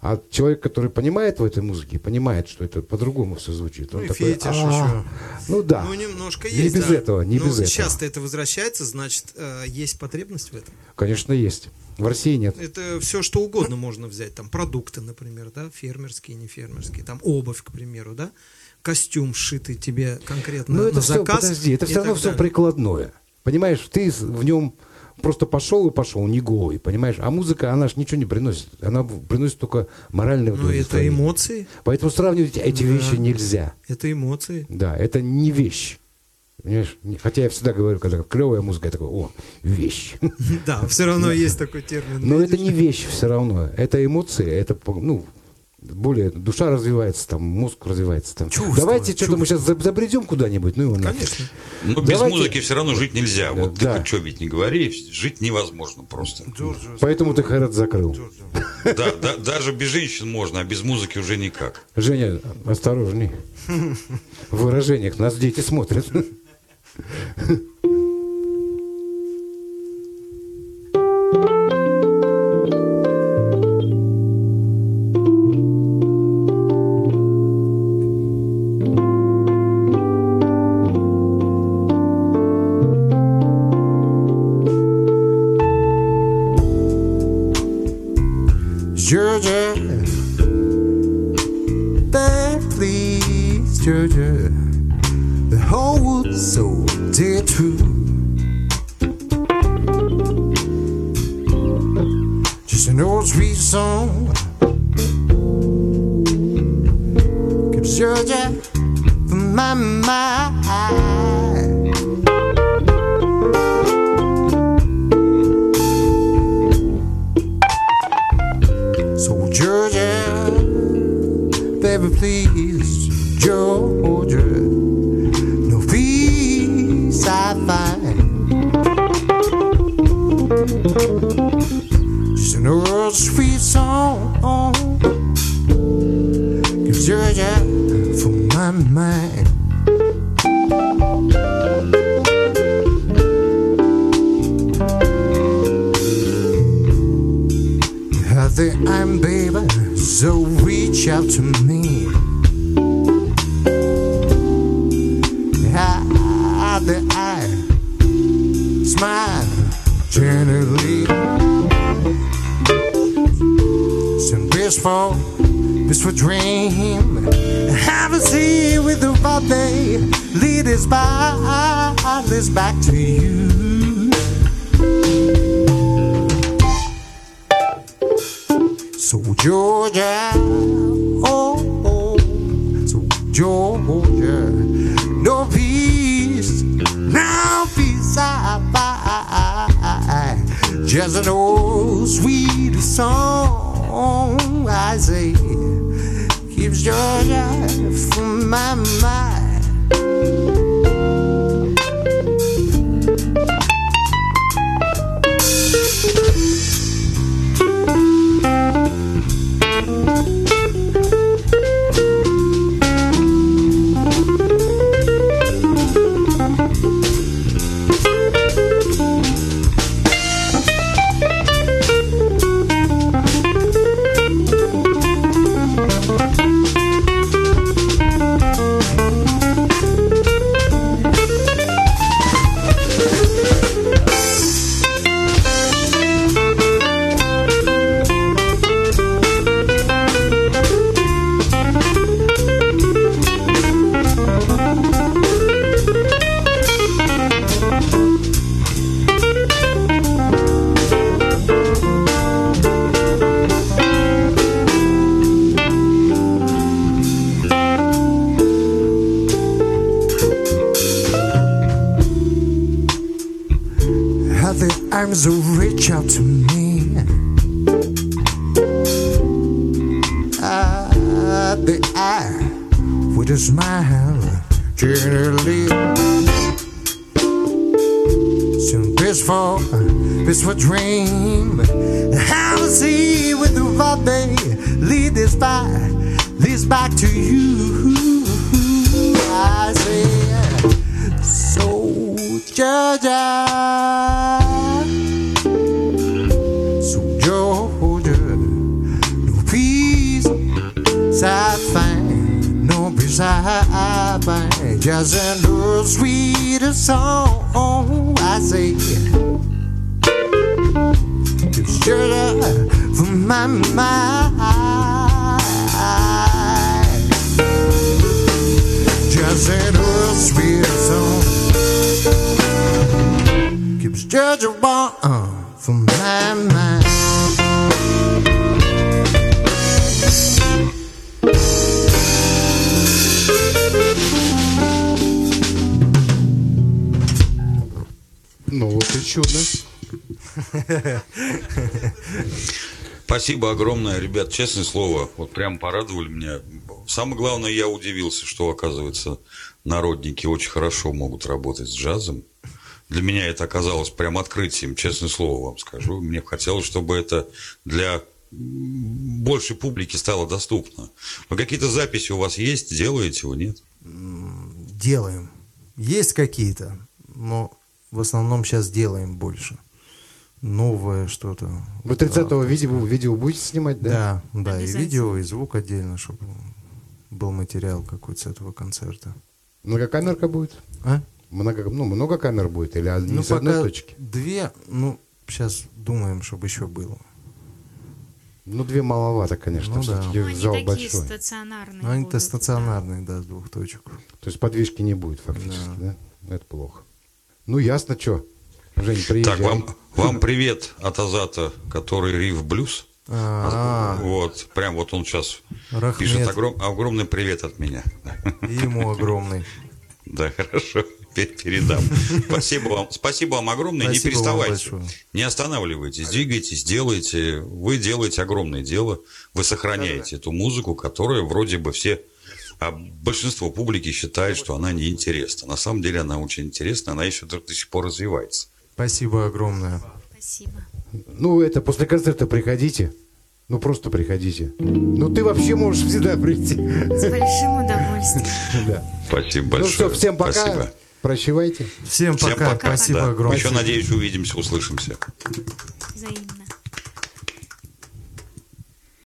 А человек, который понимает в этой музыке, понимает, что это по-другому все звучит. Он Ну и такой, фетиш «А, еще. Ну да. Ну, немножко Не есть, без да. этого, не Но без этого. Сейчас-то это возвращается, значит, э, есть потребность в этом. Конечно, есть. В России нет. Это все что угодно можно взять. Там продукты, например, да, фермерские, не фермерские. Там обувь, к примеру, да. Костюм сшитый тебе конкретно Но на это все, заказ. подожди, это все равно все далее. прикладное. Понимаешь, ты в нем просто пошел и пошел, не голый, понимаешь? А музыка, она же ничего не приносит. Она приносит только моральное Ну, это эмоции. Поэтому сравнивать эти Да. вещи нельзя. Это эмоции. Да, это не вещь. Понимаешь? Хотя я всегда говорю, когда клевая музыка, я такой, о, вещь. Да, все равно есть такой термин. Но это не вещь все равно. Это эмоции, это, ну, более душа развивается, там, мозг развивается. Там. Чувство, Давайте что-то мы сейчас забредем куда-нибудь, ну его. Конечно. Но без Давайте- музыки все равно жить нельзя. Вот Да. ты что ведь не говори, жить невозможно просто. Джорджио, Поэтому ты Хайрат закрыл. Джорджио. Да, да, даже без женщин можно, а без музыки уже никак. Женя, осторожней. В выражениях нас дети смотрят. I say keeps Georgia from my mind. Keeps Georgia warm for my mind. Ну вот и чудно. Спасибо огромное, ребят, честное слово, вот прям порадовали меня. Самое главное, я удивился, что, оказывается, народники очень хорошо могут работать с джазом. Для меня это оказалось прям открытием, честное слово вам скажу. Мне бы хотелось, чтобы это для большей публики стало доступно. Но какие-то записи у вас есть, делаете его, нет? Делаем. Есть какие-то, но в основном сейчас делаем больше. Новое что-то. Вы 30-го видео, видео будете снимать, да? Да, да, и видео, и звук отдельно, чтобы был материал какой-то с этого концерта. Многокамерка будет? А? Много, ну, много камер будет или не ну, с одной точки? две, ну, сейчас думаем, чтобы еще было. Ну, две маловато, конечно, Ну, да. Ну, они зал такие большой. стационарные Ну, они-то будут, стационарные, да, с двух точек. То есть подвижки не будет фактически, да? Это плохо. Ну, ясно, что. Жень, приезжай. Так, вам, вам привет от Азата, который Рив Блюз. А, Вот, прям вот он сейчас Рахмет. пишет огром- огромный привет от меня. и ему огромный. Да, хорошо, передам. Спасибо вам, спасибо вам огромное. Спасибо не переставайте, не останавливайтесь, двигайтесь, делайте. Вы делаете огромное дело. Вы сохраняете эту музыку, которая вроде бы все, а большинство публики считает, что она неинтересна. На самом деле она очень интересна, она еще до, до сих пор развивается. Спасибо огромное. да. Спасибо. Ну, это после концерта приходите. Ну, просто приходите. Ну, ты вообще можешь всегда прийти. С большим удовольствием. Да. Спасибо Ну большое. что, всем пока. Спасибо. Прощевайте. Всем Всем пока. пока. Спасибо Да. огромное. Еще, надеюсь, увидимся, услышимся. Взаимно.